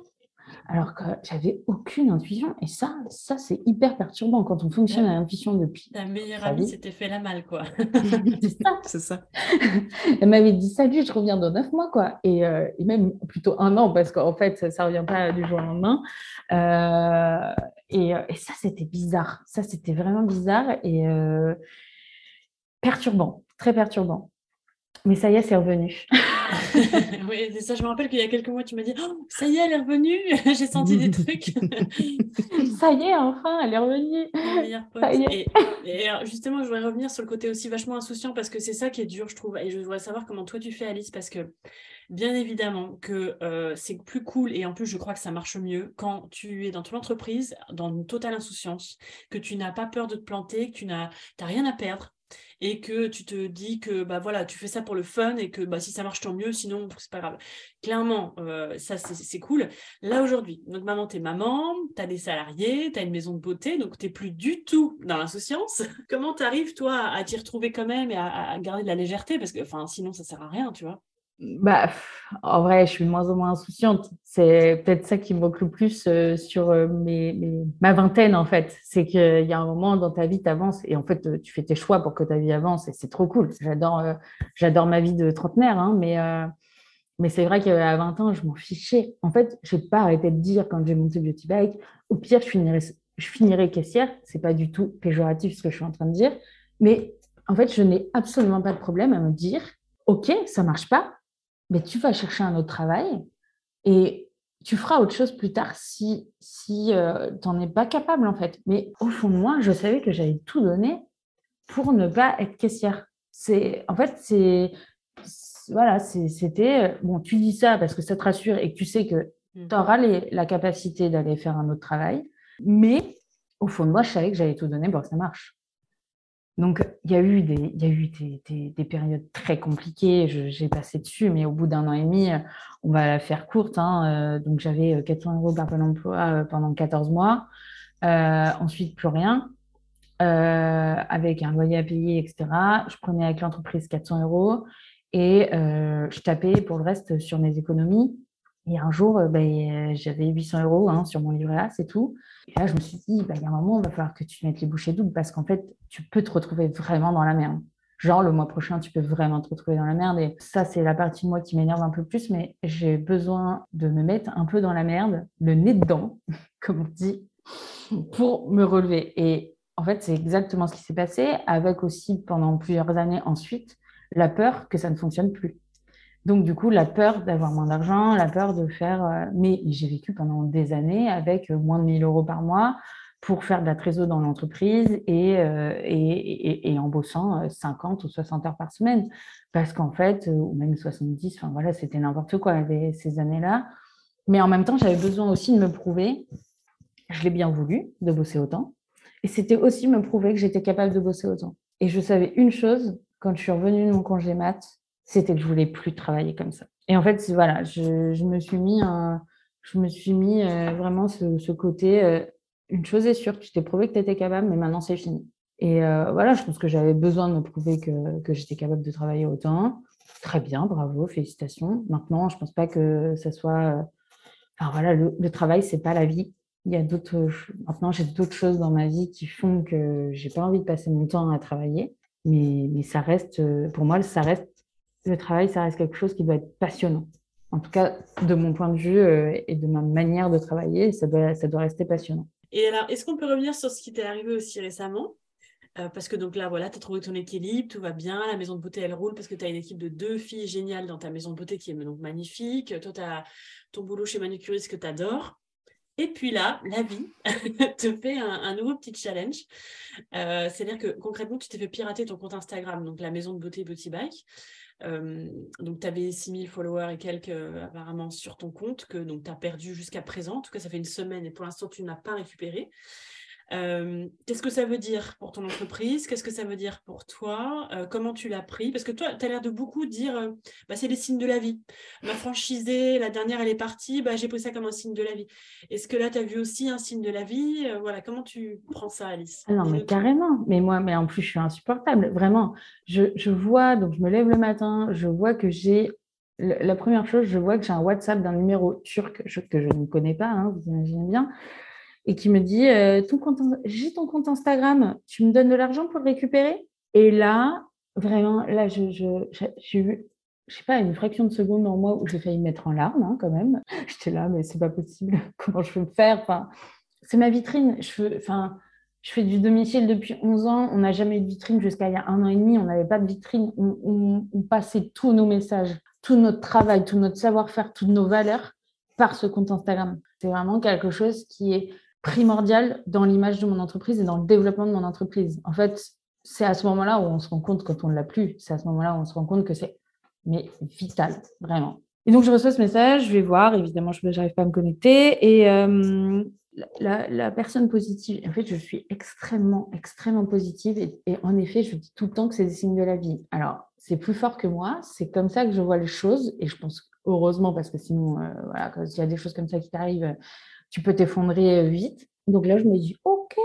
alors que j'avais aucune intuition. Et ça, ça c'est hyper perturbant quand on fonctionne à l'intuition depuis. Ta meilleure amie s'était fait la malle, quoi. c'est ça. C'est ça. Elle m'avait dit salut, je reviens dans neuf mois, quoi. Et, euh, même plutôt un an, parce qu'en fait, ça ne revient pas du jour au lendemain. Euh, et, et, ça, c'était bizarre. Ça, c'était vraiment bizarre et euh, perturbant, très perturbant. Mais ça y est, c'est revenu. oui, c'est ça. Je me rappelle qu'il y a quelques mois, tu m'as dit oh, Ça y est, elle est revenue. J'ai senti des trucs. ça y est, enfin, elle est revenue. Et, et, justement, je voudrais revenir sur le côté aussi vachement insouciant parce que c'est ça qui est dur, je trouve. Et je voudrais savoir comment toi tu fais, Alice, parce que bien évidemment que euh, c'est plus cool et en plus, je crois que ça marche mieux quand tu es dans ton entreprise, dans une totale insouciance, que tu n'as pas peur de te planter, que tu n'as rien à perdre et que tu te dis que bah voilà tu fais ça pour le fun et que bah si ça marche tant mieux sinon c'est pas grave. Clairement euh, ça c'est cool. Là aujourd'hui donc maman t'es maman t'as des salariés t'as une maison de beauté donc t'es plus du tout dans l'insouciance. Comment t'arrives toi à t'y retrouver quand même et à, à garder de la légèreté? Parce que enfin sinon ça sert à rien tu vois bah, en vrai, je suis de moins en moins insouciante. C'est peut-être ça qui me manque le plus euh, sur euh, mes, ma vingtaine, en fait. C'est qu'il y a un moment dans ta vie, tu avances et en fait, euh, tu fais tes choix pour que ta vie avance et c'est trop cool. J'adore j'adore ma vie de trentenaire, hein, mais, mais c'est vrai qu'à 20 ans, je m'en fichais. En fait, je n'ai pas arrêté de dire quand j'ai monté Beauty Bike, au pire, je finirai, je finirai caissière. C'est pas du tout péjoratif ce que je suis en train de dire, mais en fait, je n'ai absolument pas de problème à me dire, OK, ça marche pas, mais tu vas chercher un autre travail et tu feras autre chose plus tard si, si euh, tu n'en es pas capable, en fait. Mais au fond de moi, je savais que j'allais tout donner pour ne pas être caissière. C'est, en fait, c'est, voilà, c'était, bon, tu dis ça parce que ça te rassure et que tu sais que mmh. tu auras la capacité d'aller faire un autre travail. Mais au fond de moi, je savais que j'allais tout donner pour que ça marche. Donc, il y a eu des, périodes très compliquées. J'ai passé dessus, mais au bout d'un an et demi, on va la faire courte. Hein. Euh, donc, j'avais 400 euros par emploi euh, pendant 14 mois. Euh, ensuite, plus rien. avec un loyer à payer, etc. Je prenais avec l'entreprise 400 euros et je tapais pour le reste sur mes économies. Et un jour, ben, j'avais 800 euros hein, sur mon livret A, c'est tout. Et là, je me suis dit, bah, il y a un moment, il va falloir que tu mettes les bouchées doubles parce qu'en fait, tu peux te retrouver vraiment dans la merde. Genre, le mois prochain, tu peux vraiment te retrouver dans la merde. Et ça, c'est la partie de moi qui m'énerve un peu plus, mais j'ai besoin de me mettre un peu dans la merde, le nez dedans, comme on dit, pour me relever. Et en fait, c'est exactement ce qui s'est passé, avec aussi pendant plusieurs années ensuite la peur que ça ne fonctionne plus. Donc, du coup, la peur d'avoir moins d'argent, la peur de faire. Euh, mais j'ai vécu pendant des années avec moins de 1000 euros par mois pour faire de la trésorerie dans l'entreprise et, et, et, en bossant 50 ou 60 heures par semaine. Parce qu'en fait, ou même 70, enfin voilà, c'était n'importe quoi ces années-là. Mais en même temps, j'avais besoin aussi de me prouver, je l'ai bien voulu, de bosser autant. Et c'était aussi me prouver que j'étais capable de bosser autant. Et je savais une chose, quand je suis revenue de mon congé mat, c'était que je voulais plus travailler comme ça. Et en fait, voilà, je, je me suis mis, je me suis mis euh, vraiment ce, ce côté, euh, une chose est sûre, tu t'es prouvé que tu étais capable, mais maintenant c'est fini. Et euh, voilà, je pense que j'avais besoin de me prouver que, que j'étais capable de travailler autant. Très bien, bravo, félicitations. Maintenant, je pense pas que ça soit Enfin voilà, le, le travail, c'est pas la vie. Il y a d'autres. Maintenant, j'ai d'autres choses dans ma vie qui font que j'ai pas envie de passer mon temps à travailler. Mais, mais ça reste, pour moi, ça reste le travail, ça reste quelque chose qui doit être passionnant. En tout cas, de mon point de vue euh, et de ma manière de travailler, ça doit, rester passionnant. Et alors, est-ce qu'on peut revenir sur ce qui t'est arrivé aussi récemment? Euh, parce que donc là, voilà, tu as trouvé ton équilibre, tout va bien, la maison de beauté, elle roule parce que tu as une équipe de deux filles géniales dans ta maison de beauté qui est donc magnifique. Toi, tu as ton boulot chez manucuriste que tu adores. Et puis là, la vie te fait un, nouveau petit challenge. Euh, c'est-à-dire que concrètement, tu t'es fait pirater ton compte Instagram, donc la maison de beauté Beauty Bike. Euh, donc, tu avais 6000 followers et quelques apparemment sur ton compte que tu as perdu jusqu'à présent. En tout cas, ça fait une semaine et pour l'instant, tu n'as pas récupéré. Euh, qu'est-ce que ça veut dire pour ton entreprise? Qu'est-ce que ça veut dire pour toi? Euh, Comment tu l'as pris? Parce que toi, tu as l'air de beaucoup dire euh, bah, c'est les signes de la vie. Ma franchisée, la dernière, elle est partie, bah, j'ai pris ça comme un signe de la vie. Est-ce que là, tu as vu aussi un signe de la vie? Voilà, Comment tu prends ça, Alice? Ah Non, mais carrément. Mais moi, mais en plus, je suis insupportable. Vraiment, je, je vois, donc je me lève le matin, je vois que j'ai la première chose, je vois que j'ai un WhatsApp d'un numéro turc que je ne connais pas, hein, vous imaginez bien et qui me dit euh, J'ai ton compte Instagram, tu me donnes de l'argent pour le récupérer? Et là, vraiment, là, je, je, j'ai eu, je sais pas, une fraction de seconde dans moi où j'ai failli me mettre en larmes hein, quand même. J'étais là, mais c'est pas possible. Comment je peux me faire? Enfin, C'est ma vitrine. Je, enfin, je fais du domicile depuis 11 ans. On n'a jamais eu de vitrine jusqu'à il y a un an et demi. On n'avait pas de vitrine. On, on passait tous nos messages, tout notre travail, tout notre savoir-faire, toutes nos valeurs par ce compte Instagram. C'est vraiment quelque chose qui est primordial dans l'image de mon entreprise et dans le développement de mon entreprise. En fait, c'est à ce moment-là où on se rend compte quand on ne l'a plus. C'est à ce moment-là où on se rend compte que c'est mais vital, vraiment. Et donc, je reçois ce message, je vais voir, évidemment, je n'arrive pas à me connecter. Et euh, la, personne positive, en fait, je suis extrêmement, extrêmement positive. Et, en effet, je dis tout le temps que c'est des signes de la vie. Alors, c'est plus fort que moi, c'est comme ça que je vois les choses. Et je pense, heureusement, parce que sinon, euh, voilà, quand il y a des choses comme ça qui t'arrivent, tu peux t'effondrer euh, vite. Donc là, je me dis, OK,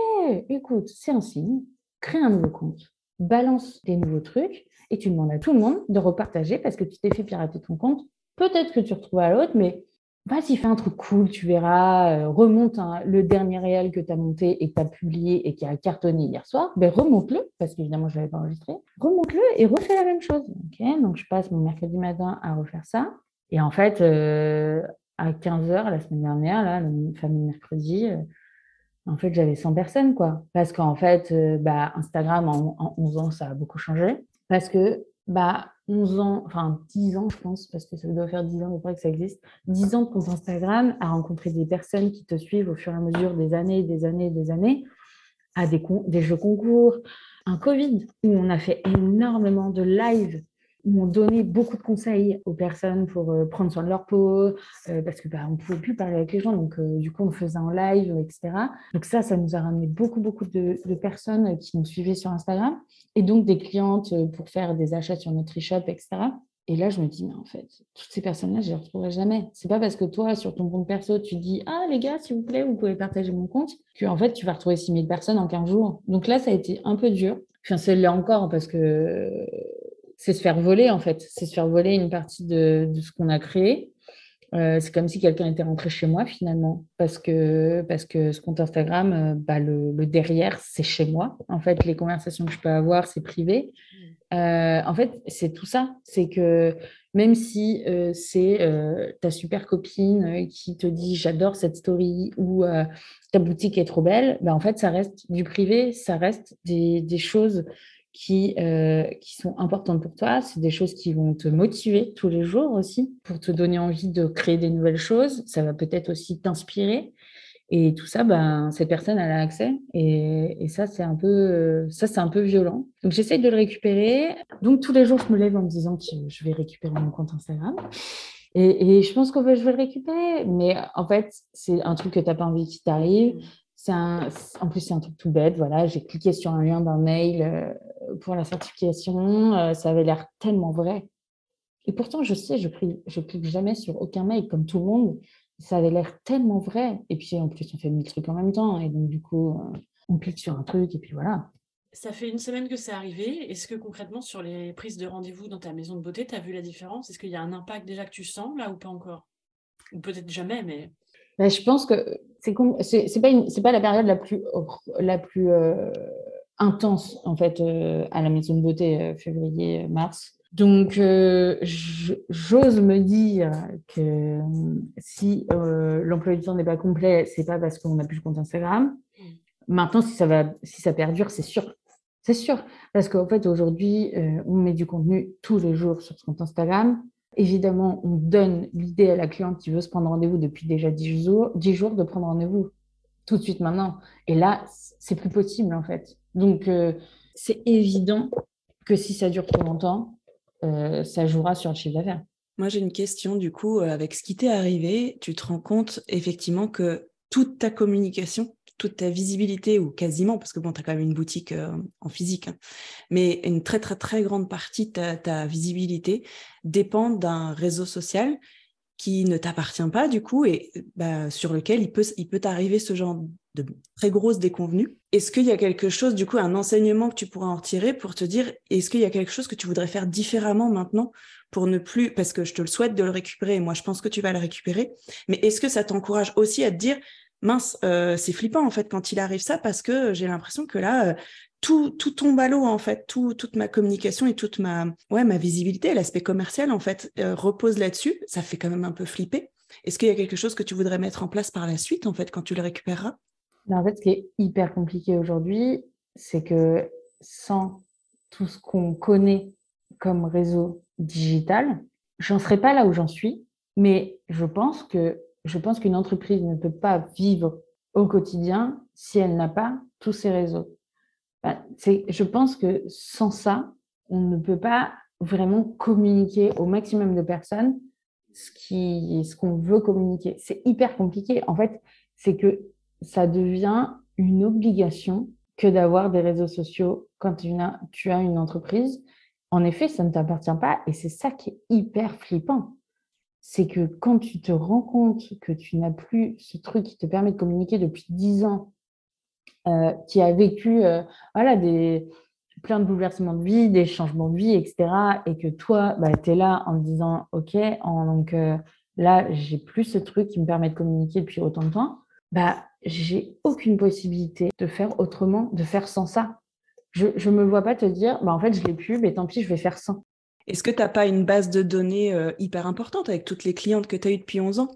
écoute, c'est un signe, crée un nouveau compte, balance des nouveaux trucs et tu demandes à tout le monde de repartager parce que tu t'es fait pirater ton compte. Peut-être que tu retrouves à l'autre, mais vas-y, fais un truc cool, tu verras, euh, remonte le dernier réel que tu as monté et que tu as publié et qui a cartonné hier soir, ben remonte-le, parce qu'évidemment, je ne l'avais pas enregistré, remonte-le et refais la même chose. donc, je passe mon mercredi matin à refaire ça. Et en fait, euh, à 15h la semaine dernière, là, le fameux mercredi, euh, en fait, j'avais 100 personnes, quoi. Parce qu'en fait, euh, bah, Instagram, en, 11 ans, ça a beaucoup changé. Parce que, bah, 11 ans, enfin 10 ans, je pense, parce que ça doit faire 10 ans, pas que ça existe, 10 ans de compte Instagram, à rencontrer des personnes qui te suivent au fur et à mesure des années, des années, des années, à des, des jeux concours, un Covid où on a fait énormément de live on donnait beaucoup de conseils aux personnes pour euh, prendre soin de leur peau, euh, parce que bah, on pouvait plus parler avec les gens, donc euh, du coup on faisait en live, etc. Donc ça, ça nous a ramené beaucoup, beaucoup de, personnes qui nous suivaient sur Instagram, et donc des clientes pour faire des achats sur notre e-shop, etc. Et là, je me dis, mais en fait, toutes ces personnes-là, je ne les retrouverai jamais. C'est pas parce que toi, sur ton compte perso, tu dis, ah les gars, s'il vous plaît, vous pouvez partager mon compte, que en fait, tu vas retrouver 6000 personnes en 15 jours. Donc là, ça a été un peu dur. Enfin, c'est là encore parce que c'est se faire voler en fait. C'est se faire voler une partie de, ce qu'on a créé. Euh, c'est comme si quelqu'un était rentré chez moi finalement, parce que, parce que ce compte Instagram, euh, bah, le, derrière, c'est chez moi. En fait, les conversations que je peux avoir, c'est privé. Euh, en fait, c'est tout ça. C'est que même si c'est ta super copine qui te dit j'adore cette story ou ta boutique est trop belle, bah, en fait, ça reste du privé, ça reste des, des choses qui, euh, qui sont importantes pour toi. C'est des choses qui vont te motiver tous les jours aussi, pour te donner envie de créer des nouvelles choses. Ça va peut-être aussi t'inspirer. Et tout ça, ben, cette personne, elle a accès. Et, et ça, c'est un peu, euh, ça, c'est un peu violent. Donc, j'essaye de le récupérer. Donc, tous les jours, je me lève en me disant que je vais récupérer mon compte Instagram. Et, et je pense que je vais le récupérer. Mais en fait, c'est un truc que tu n'as pas envie qu'il t'arrive. En plus, c'est un truc tout bête. Voilà, j'ai cliqué sur un lien d'un mail euh, pour la certification. Euh, ça avait l'air tellement vrai. Et pourtant, je sais, je clique, je clique jamais sur aucun mail comme tout le monde ça avait l'air tellement vrai. Et puis en plus, on fait mille trucs en même temps. Et donc, du coup, euh, on clique sur un truc et puis voilà. Ça fait une semaine que c'est arrivé. Est-ce que concrètement, sur les prises de rendez-vous dans ta maison de beauté, tu as vu la différence? Est-ce qu'il y a un impact déjà que tu sens là ou pas encore? Ou peut-être jamais, mais. Bah, je pense que c'est c'est pas, pas la période la plus, la plus euh, intense en fait euh, à la maison de beauté février-mars. Donc, euh, j'ose me dire que si euh, l'emploi du temps n'est pas complet, c'est pas parce qu'on n'a plus de compte Instagram. Mm. Maintenant, si ça, va, si ça perdure, c'est sûr. C'est sûr. Parce qu'en fait, aujourd'hui, euh, on met du contenu tous les jours sur ce compte Instagram. Évidemment, on donne l'idée à la cliente qui veut se prendre rendez-vous depuis déjà 10 jours, 10 jours de prendre rendez-vous tout de suite maintenant. Et là, c'est plus possible, en fait. Donc, c'est évident que si ça dure trop longtemps, euh, ça jouera sur le chiffre d'affaires. Moi, j'ai une question, du coup, euh, avec ce qui t'est arrivé, tu te rends compte effectivement que toute ta communication, toute ta visibilité, ou quasiment, parce que bon, tu as quand même une boutique euh, en physique, hein, mais une très, très, très grande partie de ta, visibilité dépend d'un réseau social qui ne t'appartient pas, du coup, et bah, sur lequel il peut, il peut t'arriver ce genre de très grosses déconvenues. Est-ce qu'il y a quelque chose, du coup, un enseignement que tu pourrais en retirer pour te dire, est-ce qu'il y a quelque chose que tu voudrais faire différemment maintenant pour ne plus, parce que je te le souhaite de le récupérer, et moi je pense que tu vas le récupérer, mais est-ce que ça t'encourage aussi à te dire, mince, euh, c'est flippant en fait quand il arrive ça, parce que j'ai l'impression que là, euh, tout, tout tombe à l'eau en fait, tout, toute ma communication et toute ma, ouais, ma visibilité, l'aspect commercial en fait, euh, repose là-dessus, ça fait quand même un peu flipper. Est-ce qu'il y a quelque chose que tu voudrais mettre en place par la suite en fait quand tu le récupéreras? En fait, ce qui est hyper compliqué aujourd'hui, c'est que sans tout ce qu'on connaît comme réseau digital, j'en serais pas là où j'en suis, mais je pense que je pense qu'une entreprise ne peut pas vivre au quotidien si elle n'a pas tous ces réseaux. Ben, je pense que sans ça, on ne peut pas vraiment communiquer au maximum de personnes ce qu'on veut communiquer. C'est hyper compliqué. En fait, c'est que ça devient une obligation que d'avoir des réseaux sociaux quand tu as une entreprise. En effet, ça ne t'appartient pas et c'est ça qui est hyper flippant. C'est que quand tu te rends compte que tu n'as plus ce truc qui te permet de communiquer depuis dix ans, euh, qui a vécu euh, voilà, des, plein de bouleversements de vie, des changements de vie, etc. Et que toi, bah, tu es là en te disant, OK, en, donc euh, là, j'ai plus ce truc qui me permet de communiquer depuis autant de temps bah, j'ai aucune possibilité de faire autrement, de faire sans ça. Je ne me vois pas te dire, bah, en fait, je l'ai plus, mais tant pis, je vais faire sans. Est-ce que tu n'as pas une base de données euh, hyper importante avec toutes les clientes que tu as eues depuis 11 ans?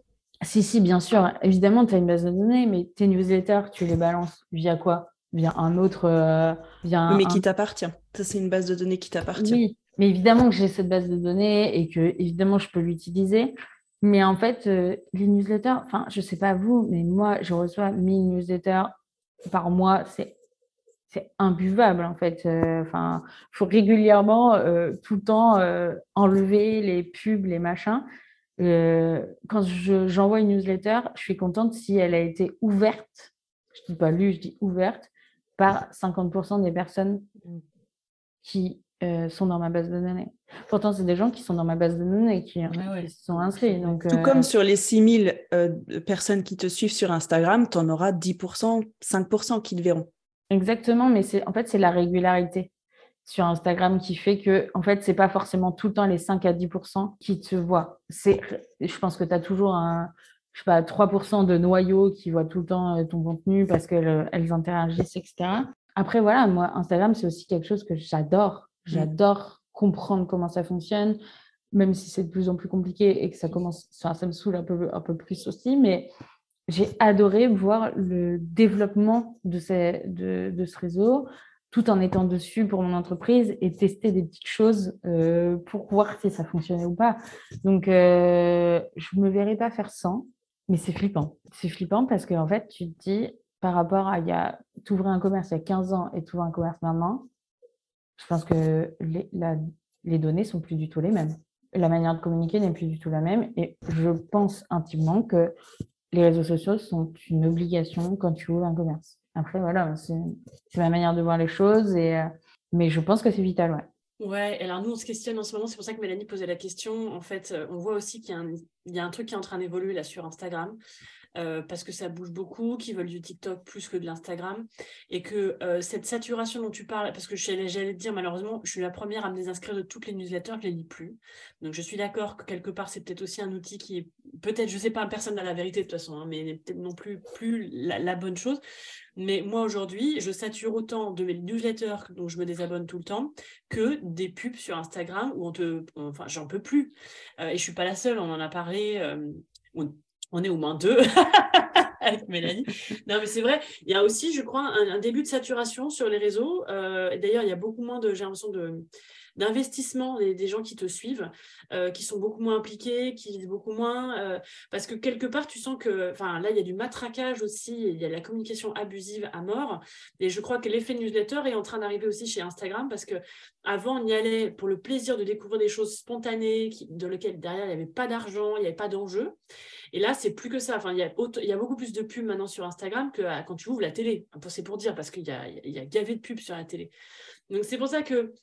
Si, si, bien sûr. Évidemment, tu as une base de données, mais tes newsletters, tu les balances via quoi? Via un autre. Euh, via mais qui t'appartient. Ça, c'est une base de données qui t'appartient. Oui, mais évidemment que j'ai cette base de données et que, évidemment, je peux l'utiliser. Mais en fait, euh, les newsletters, enfin, je ne sais pas vous, mais moi, je reçois 1000 newsletters par mois. C'est c'est imbuvable en fait. Euh, enfin, faut régulièrement, euh, tout le temps, enlever les pubs, les machins. quand j'envoie une newsletter, je suis contente si elle a été ouverte. Je dis pas lue, je dis ouverte par 50% des personnes qui euh, sont dans ma base de données. Pourtant, c'est des gens qui sont dans ma base de données et qui, sont inscrits. Donc, Tout comme euh, sur les 6000 euh, personnes qui te suivent sur Instagram, tu en auras 10%, 5% qui te verront. Exactement, mais c'est en fait, c'est la régularité sur Instagram qui fait que, en fait, c'est pas forcément tout le temps les 5 à 10% qui te voient. C'est, je pense que tu as toujours un, je sais pas, 3% de noyaux qui voient tout le temps ton contenu parce qu'elles elles interagissent, etc. Après, voilà, moi, Instagram, c'est aussi quelque chose que j'adore. Mmh. J'adore comprendre comment ça fonctionne, même si c'est de plus en plus compliqué et que ça commence, ça, me saoule un peu, un peu plus aussi, mais j'ai adoré voir le développement de, ce réseau, tout en étant dessus pour mon entreprise et tester des petites choses euh, pour voir si ça fonctionnait ou pas. Donc, euh, je ne me verrais pas faire sans, mais c'est flippant. C'est flippant parce qu'en fait, tu te dis, par rapport à t'ouvrir un commerce il y a 15 ans et t'ouvrir un commerce maintenant, je pense que les, la, les données sont plus du tout les mêmes. La manière de communiquer n'est plus du tout la même. Et je pense intimement que les réseaux sociaux sont une obligation quand tu ouvres un commerce. Après, voilà, c'est ma manière de voir les choses, et, euh, mais je pense que c'est vital, ouais. Ouais, alors nous, on se questionne en ce moment, c'est pour ça que Mélanie posait la question. En fait, euh, on voit aussi qu'il y, y, a un truc qui est en train d'évoluer là sur Instagram. Euh, parce que ça bouge beaucoup, qui veulent du TikTok plus que de l'Instagram, et que euh, cette saturation dont tu parles, parce que j'allais te dire malheureusement, je suis la première à me désinscrire de toutes les newsletters, je les lis plus. Donc je suis d'accord que quelque part c'est peut-être aussi un outil qui est peut-être, je sais pas, personne n'a la vérité de toute façon, hein, mais peut-être non plus plus la, bonne chose. Mais moi aujourd'hui, je sature autant de mes newsletters dont je me désabonne tout le temps que des pubs sur Instagram où on te, enfin j'en peux plus. Euh, et je suis pas la seule, on en a parlé on est au moins deux avec Mélanie. Non, mais c'est vrai, il y a aussi, je crois, un, début de saturation sur les réseaux. Euh, d'ailleurs, il y a beaucoup moins de, j'ai l'impression, de, d'investissement des, gens qui te suivent, euh, qui sont beaucoup moins impliqués, qui lisent beaucoup moins, euh, parce que quelque part, tu sens que, là, il y a du matraquage aussi, il y a de la communication abusive à mort, et je crois que l'effet newsletter est en train d'arriver aussi chez Instagram, parce que avant, on y allait pour le plaisir de découvrir des choses spontanées, dans lesquelles derrière, il n'y avait pas d'argent, il n'y avait pas d'enjeu, et là, c'est plus que ça. Il y, a beaucoup plus de pubs maintenant sur Instagram que quand tu ouvres la télé. C'est pour dire, parce qu'il y a, y a gavé de pubs sur la télé. Donc, c'est pour ça que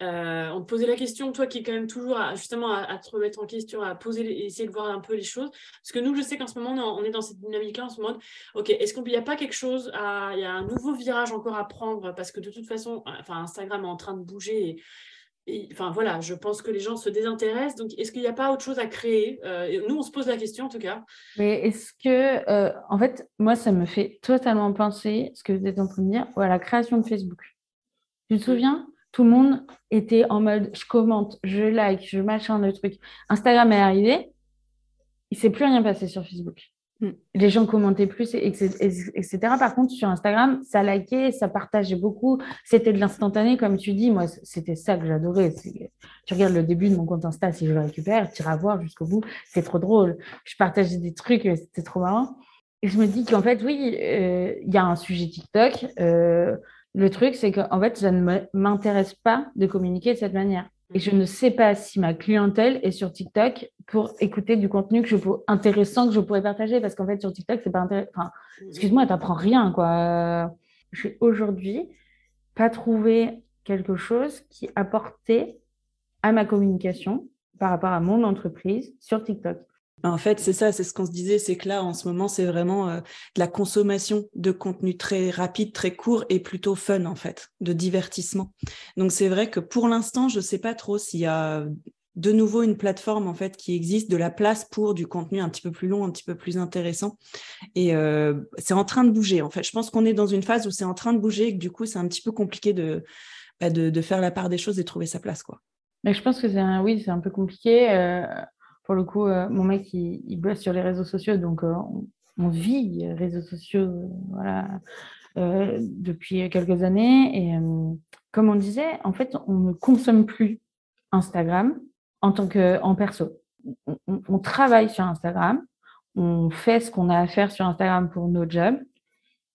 euh, on te posait la question, toi qui es quand même toujours justement à, te remettre en question, à poser, essayer de voir un peu les choses. Parce que nous, je sais qu'en ce moment, on est dans cette dynamique-là, en ce moment. Ok, est-ce qu'il n'y a pas quelque chose, il y a un nouveau virage encore à prendre Parce que de toute façon, enfin, Instagram est en train de bouger. Et, enfin voilà, je pense que les gens se désintéressent. Donc, est-ce qu'il n'y a pas autre chose à créer? Euh, Nous, on se pose la question en tout cas. Mais est-ce que, euh, en fait, moi, ça me fait totalement penser ce que vous êtes en train de dire à la création de Facebook. Tu te souviens tout le monde était en mode je commente, je like, je machin, le truc. Instagram est arrivé, il ne s'est plus rien passé sur Facebook. Hmm. Les gens commentaient plus, etc. Par contre, sur Instagram, ça likait, ça partageait beaucoup. C'était de l'instantané, comme tu dis. Moi, c'était ça que j'adorais. Tu regardes le début de mon compte Insta, si je le récupère, tu iras voir jusqu'au bout. C'est trop drôle. Je partageais des trucs, c'était trop marrant. Et je me dis qu'en fait, oui, euh, il y a un sujet TikTok. Euh, le truc, c'est qu'en fait, ça ne m'intéresse pas de communiquer de cette manière. Et je ne sais pas si ma clientèle est sur TikTok pour écouter du contenu que je intéressant que je pourrais partager. Parce qu'en fait, sur TikTok, c'est pas intéressant. Enfin, excuse-moi, tu n'apprends rien, quoi. Je n'ai aujourd'hui pas trouvé quelque chose qui apportait à ma communication par rapport à mon entreprise sur TikTok. En fait, c'est ça, c'est ce qu'on se disait, c'est que là, en ce moment, c'est vraiment euh, de la consommation de contenu très rapide, très court et plutôt fun, en fait, de divertissement. Donc, c'est vrai que pour l'instant, je ne sais pas trop s'il y a de nouveau une plateforme, en fait, qui existe, de la place pour du contenu un petit peu plus long, un petit peu plus intéressant. Et euh, c'est en train de bouger, en fait. Je pense qu'on est dans une phase où c'est en train de bouger et que du coup, c'est un petit peu compliqué de, bah, de, faire la part des choses et trouver sa place, quoi. Mais je pense que c'est un, oui, c'est un peu compliqué. Euh, pour le coup, euh, mon mec, il, bosse sur les réseaux sociaux, donc euh, on, vit réseaux sociaux voilà, euh, depuis quelques années. Et comme on disait, en fait, on ne consomme plus Instagram en tant qu'en perso. On, travaille sur Instagram, on fait ce qu'on a à faire sur Instagram pour nos jobs,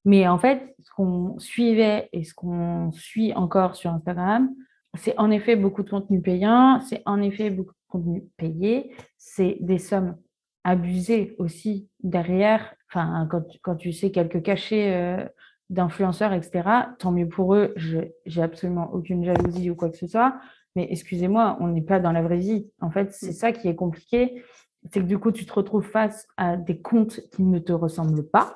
mais en fait, ce qu'on suivait et ce qu'on suit encore sur Instagram, c'est en effet beaucoup de contenu payant, c'est en effet beaucoup contenu payé, c'est des sommes abusées aussi derrière. Enfin, quand, tu sais quelques cachets euh, d'influenceurs, etc., tant mieux pour eux. J'ai absolument aucune jalousie ou quoi que ce soit. Mais excusez-moi, on n'est pas dans la vraie vie. En fait, c'est mm. ça qui est compliqué. C'est que du coup, tu te retrouves face à des comptes qui ne te ressemblent pas.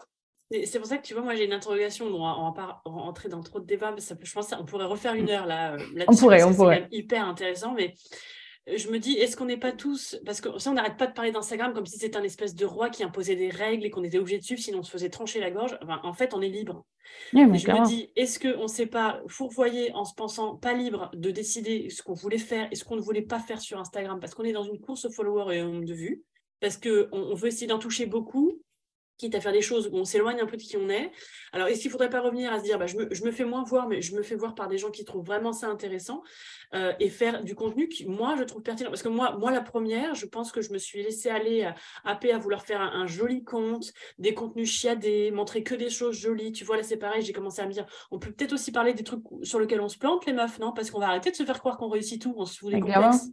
C'est pour ça que tu vois, moi j'ai une interrogation. on va pas rentrer dans trop de débats, mais ça peut, je pense qu'on pourrait refaire une heure là. Euh, on pourrait, on pourrait. hyper intéressant, mais je me dis, est-ce qu'on n'est pas tous. Parce que ça, on n'arrête pas de parler d'Instagram comme si c'était un espèce de roi qui imposait des règles et qu'on était obligé de suivre, sinon on se faisait trancher la gorge. en fait, on est libre. je me dis, est-ce qu'on ne s'est pas fourvoyé en se pensant pas libre de décider ce qu'on voulait faire et ce qu'on ne voulait pas faire sur Instagram? Parce qu'on est dans une course aux followers et au nombre de vues. Parce qu'on on veut essayer d'en toucher beaucoup quitte à faire des choses où on s'éloigne un peu de qui on est. Alors, est-ce qu'il ne faudrait pas revenir à se dire, bah, je, me, fais moins voir, mais je me fais voir par des gens qui trouvent vraiment ça intéressant euh, et faire du contenu qui, moi, je trouve pertinent. Parce que moi, moi, la première, je pense que je me suis laissée aller à, à, à vouloir faire un, joli compte, des contenus chiadés, montrer que des choses jolies. Tu vois, là, c'est pareil, j'ai commencé à me dire, on peut peut-être aussi parler des trucs sur lesquels on se plante, les meufs, non? Parce qu'on va arrêter de se faire croire qu'on réussit tout, on se fout des complexes.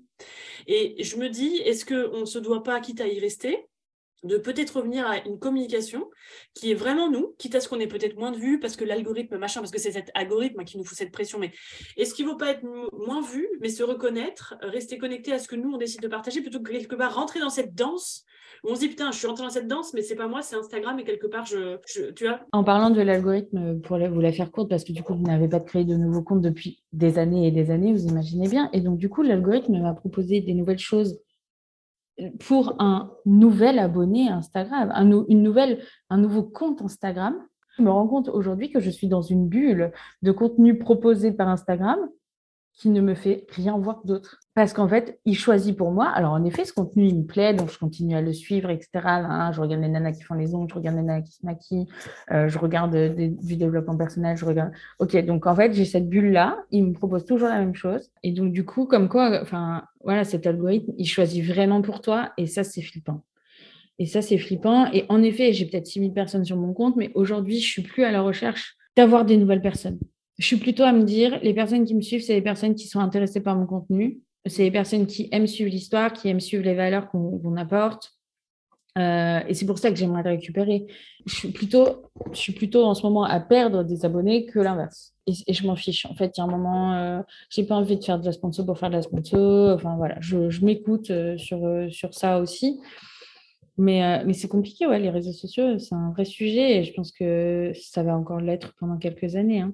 Et je me dis, est-ce qu'on ne se doit pas, quitte à y rester, de peut-être revenir à une communication qui est vraiment nous, quitte à ce qu'on ait peut-être moins de vues parce que l'algorithme, machin, parce que c'est cet algorithme qui nous fout cette pression. Mais est-ce qu'il ne vaut pas être moins vu, mais se reconnaître, rester connecté à ce que nous, on décide de partager, plutôt que quelque part rentrer dans cette danse où on se dit, putain, je suis rentré dans cette danse, mais c'est pas moi, c'est Instagram et quelque part, je, tu vois? En parlant de l'algorithme, pour vous la faire courte, parce que du coup, vous n'avez pas créé de nouveaux comptes depuis des années et des années, vous imaginez bien. Et donc, du coup, l'algorithme m'a proposé des nouvelles choses pour un nouvel abonné Instagram, un, un nouveau compte Instagram. Je me rends compte aujourd'hui que je suis dans une bulle de contenu proposé par Instagram qui ne me fait rien voir d'autre. Parce qu'en fait, il choisit pour moi. Alors, en effet, ce contenu, il me plaît, donc je continue à le suivre, etc. je regarde les nanas qui font les ongles, je regarde les nanas qui se maquillent, euh, je regarde du développement personnel, je regarde. Ok, donc en fait, j'ai cette bulle-là, il me propose toujours la même chose. Et donc, du coup, comme quoi, enfin, voilà, cet algorithme, il choisit vraiment pour toi, et ça, c'est flippant. Et ça, c'est flippant. Et en effet, j'ai peut-être 6000 personnes sur mon compte, mais aujourd'hui, je suis plus à la recherche d'avoir des nouvelles personnes je suis plutôt à me dire, les personnes qui me suivent, c'est les personnes qui sont intéressées par mon contenu. C'est les personnes qui aiment suivre l'histoire, qui aiment suivre les valeurs qu'on apporte. Euh, et c'est pour ça que j'aimerais le récupérer. Je suis, plutôt, je suis plutôt en ce moment à perdre des abonnés que l'inverse. Et, je m'en fiche. En fait, il y a un moment, euh, j'ai pas envie de faire de la sponsor pour faire de la sponsor. Enfin voilà, je, je m'écoute euh, sur, euh, sur ça aussi. Mais, mais c'est compliqué, ouais, les réseaux sociaux, c'est un vrai sujet et je pense que ça va encore l'être pendant quelques années. Hein.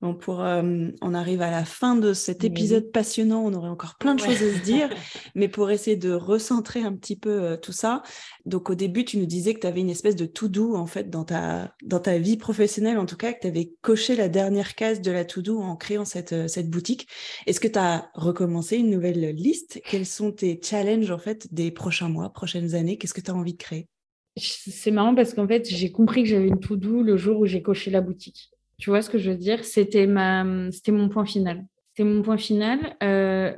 Bon, pour, euh, on arrive à la fin de cet épisode passionnant, on aurait encore plein de choses à se dire, mais pour essayer de recentrer un petit peu euh, tout ça, donc au début, tu nous disais que tu avais une espèce de to-do en fait dans ta, dans ta vie professionnelle, en tout cas, que tu avais coché la dernière case de la to-do en créant cette, euh, cette boutique. Est-ce que tu as recommencé une nouvelle liste? Quels sont tes challenges en fait des prochains mois, prochaines années? Qu'est-ce que tu as envie de créer? C'est marrant parce qu'en fait, j'ai compris que j'avais une to-do le jour où j'ai coché la boutique. Tu vois ce que je veux dire? C'était ma, c'était mon point final. C'était mon point final. Euh,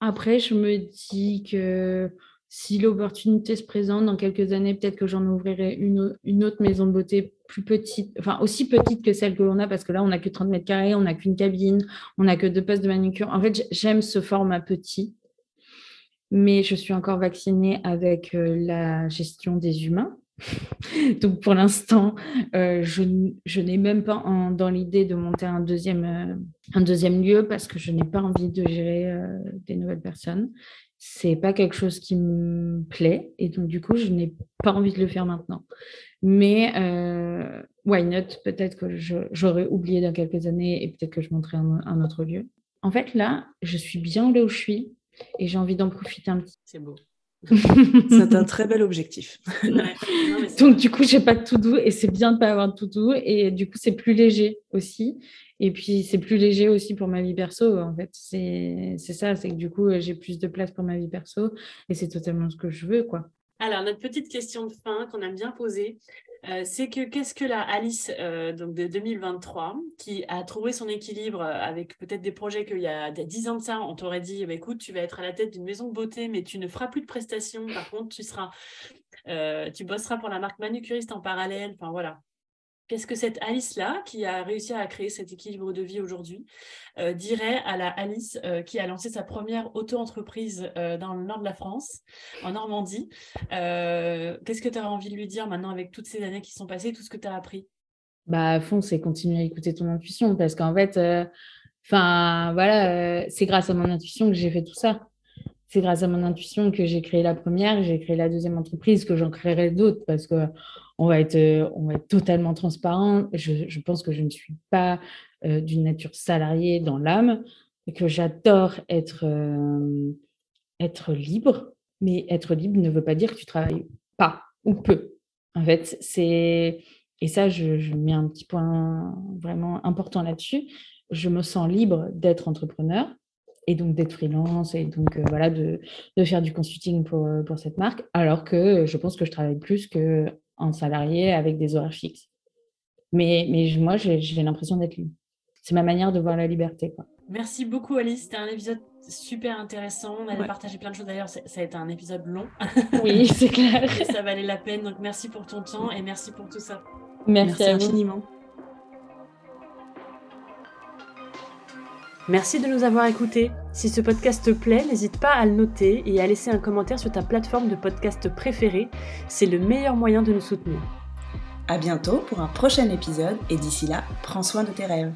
après, je me dis que si l'opportunité se présente dans quelques années, peut-être que j'en ouvrirai une, une, autre maison de beauté plus petite, enfin aussi petite que celle que l'on a, parce que là, on n'a que 30 mètres carrés, on n'a qu'une cabine, on n'a que deux postes de manucure. En fait, j'aime ce format petit, mais je suis encore vaccinée avec euh, la gestion des humains. Donc pour l'instant, euh, je, n'ai même pas dans l'idée de monter un deuxième, euh, un deuxième lieu parce que je n'ai pas envie de gérer euh, des nouvelles personnes. C'est pas quelque chose qui me plaît et donc du coup, je n'ai pas envie de le faire maintenant. Mais why not? Peut-être que j'aurais oublié dans quelques années et peut-être que je monterai un, autre lieu. En fait, là, je suis bien là où je suis et j'ai envie d'en profiter un petit. C'est beau. c'est un très bel objectif. Donc, du coup, j'ai pas de tout doux et c'est bien de pas avoir de tout doux. Et du coup, c'est plus léger aussi. Et puis, c'est plus léger aussi pour ma vie perso. En fait, c'est ça. C'est que du coup, j'ai plus de place pour ma vie perso et c'est totalement ce que je veux, quoi. Alors, notre petite question de fin qu'on aime bien poser, euh, c'est que qu'est-ce que la Alice euh, de 2023 qui a trouvé son équilibre euh, avec peut-être des projets qu'il y a 10 ans de ça, on t'aurait dit bah, écoute, tu vas être à la tête d'une maison de beauté, mais tu ne feras plus de prestations. Par contre, tu seras, tu bosseras pour la marque manucuriste en parallèle. Enfin voilà, Qu'est-ce que cette Alice-là, qui a réussi à créer cet équilibre de vie aujourd'hui, euh, dirait à la Alice euh, qui a lancé sa première auto-entreprise euh, dans le nord de la France, en Normandie Qu'est-ce que tu as envie de lui dire maintenant avec toutes ces années qui sont passées, tout ce que tu as appris? Bah, À fond, c'est continuer à écouter ton intuition parce qu'en fait, enfin voilà, c'est grâce à mon intuition que j'ai fait tout ça c'est grâce à mon intuition que j'ai créé la première, j'ai créé la deuxième entreprise, que j'en créerai d'autres parce que on va être, on va être totalement transparent. Je, pense que je ne suis pas euh, d'une nature salariée dans l'âme, que j'adore être, euh, être libre, mais être libre ne veut pas dire que tu travailles pas ou peu. En fait, c'est et ça, je mets un petit point vraiment important là-dessus. Je me sens libre d'être entrepreneur et donc d'être freelance et donc euh, voilà de, de, faire du consulting pour, euh, pour cette marque alors que je pense que je travaille plus que en salarié avec des horaires fixes. Mais, mais moi, j'ai l'impression d'être libre. C'est ma manière de voir la liberté. Quoi. Merci beaucoup, Alice. C'était un épisode super intéressant. On a partagé plein de choses. D'ailleurs, ça a été un épisode long. Oui, c'est clair. ça valait la peine. Donc, merci pour ton temps et merci pour tout ça. Merci, merci infiniment. Merci de nous avoir écoutés. Si ce podcast te plaît, n'hésite pas à le noter et à laisser un commentaire sur ta plateforme de podcast préférée. C'est le meilleur moyen de nous soutenir. À bientôt pour un prochain épisode et d'ici là, prends soin de tes rêves.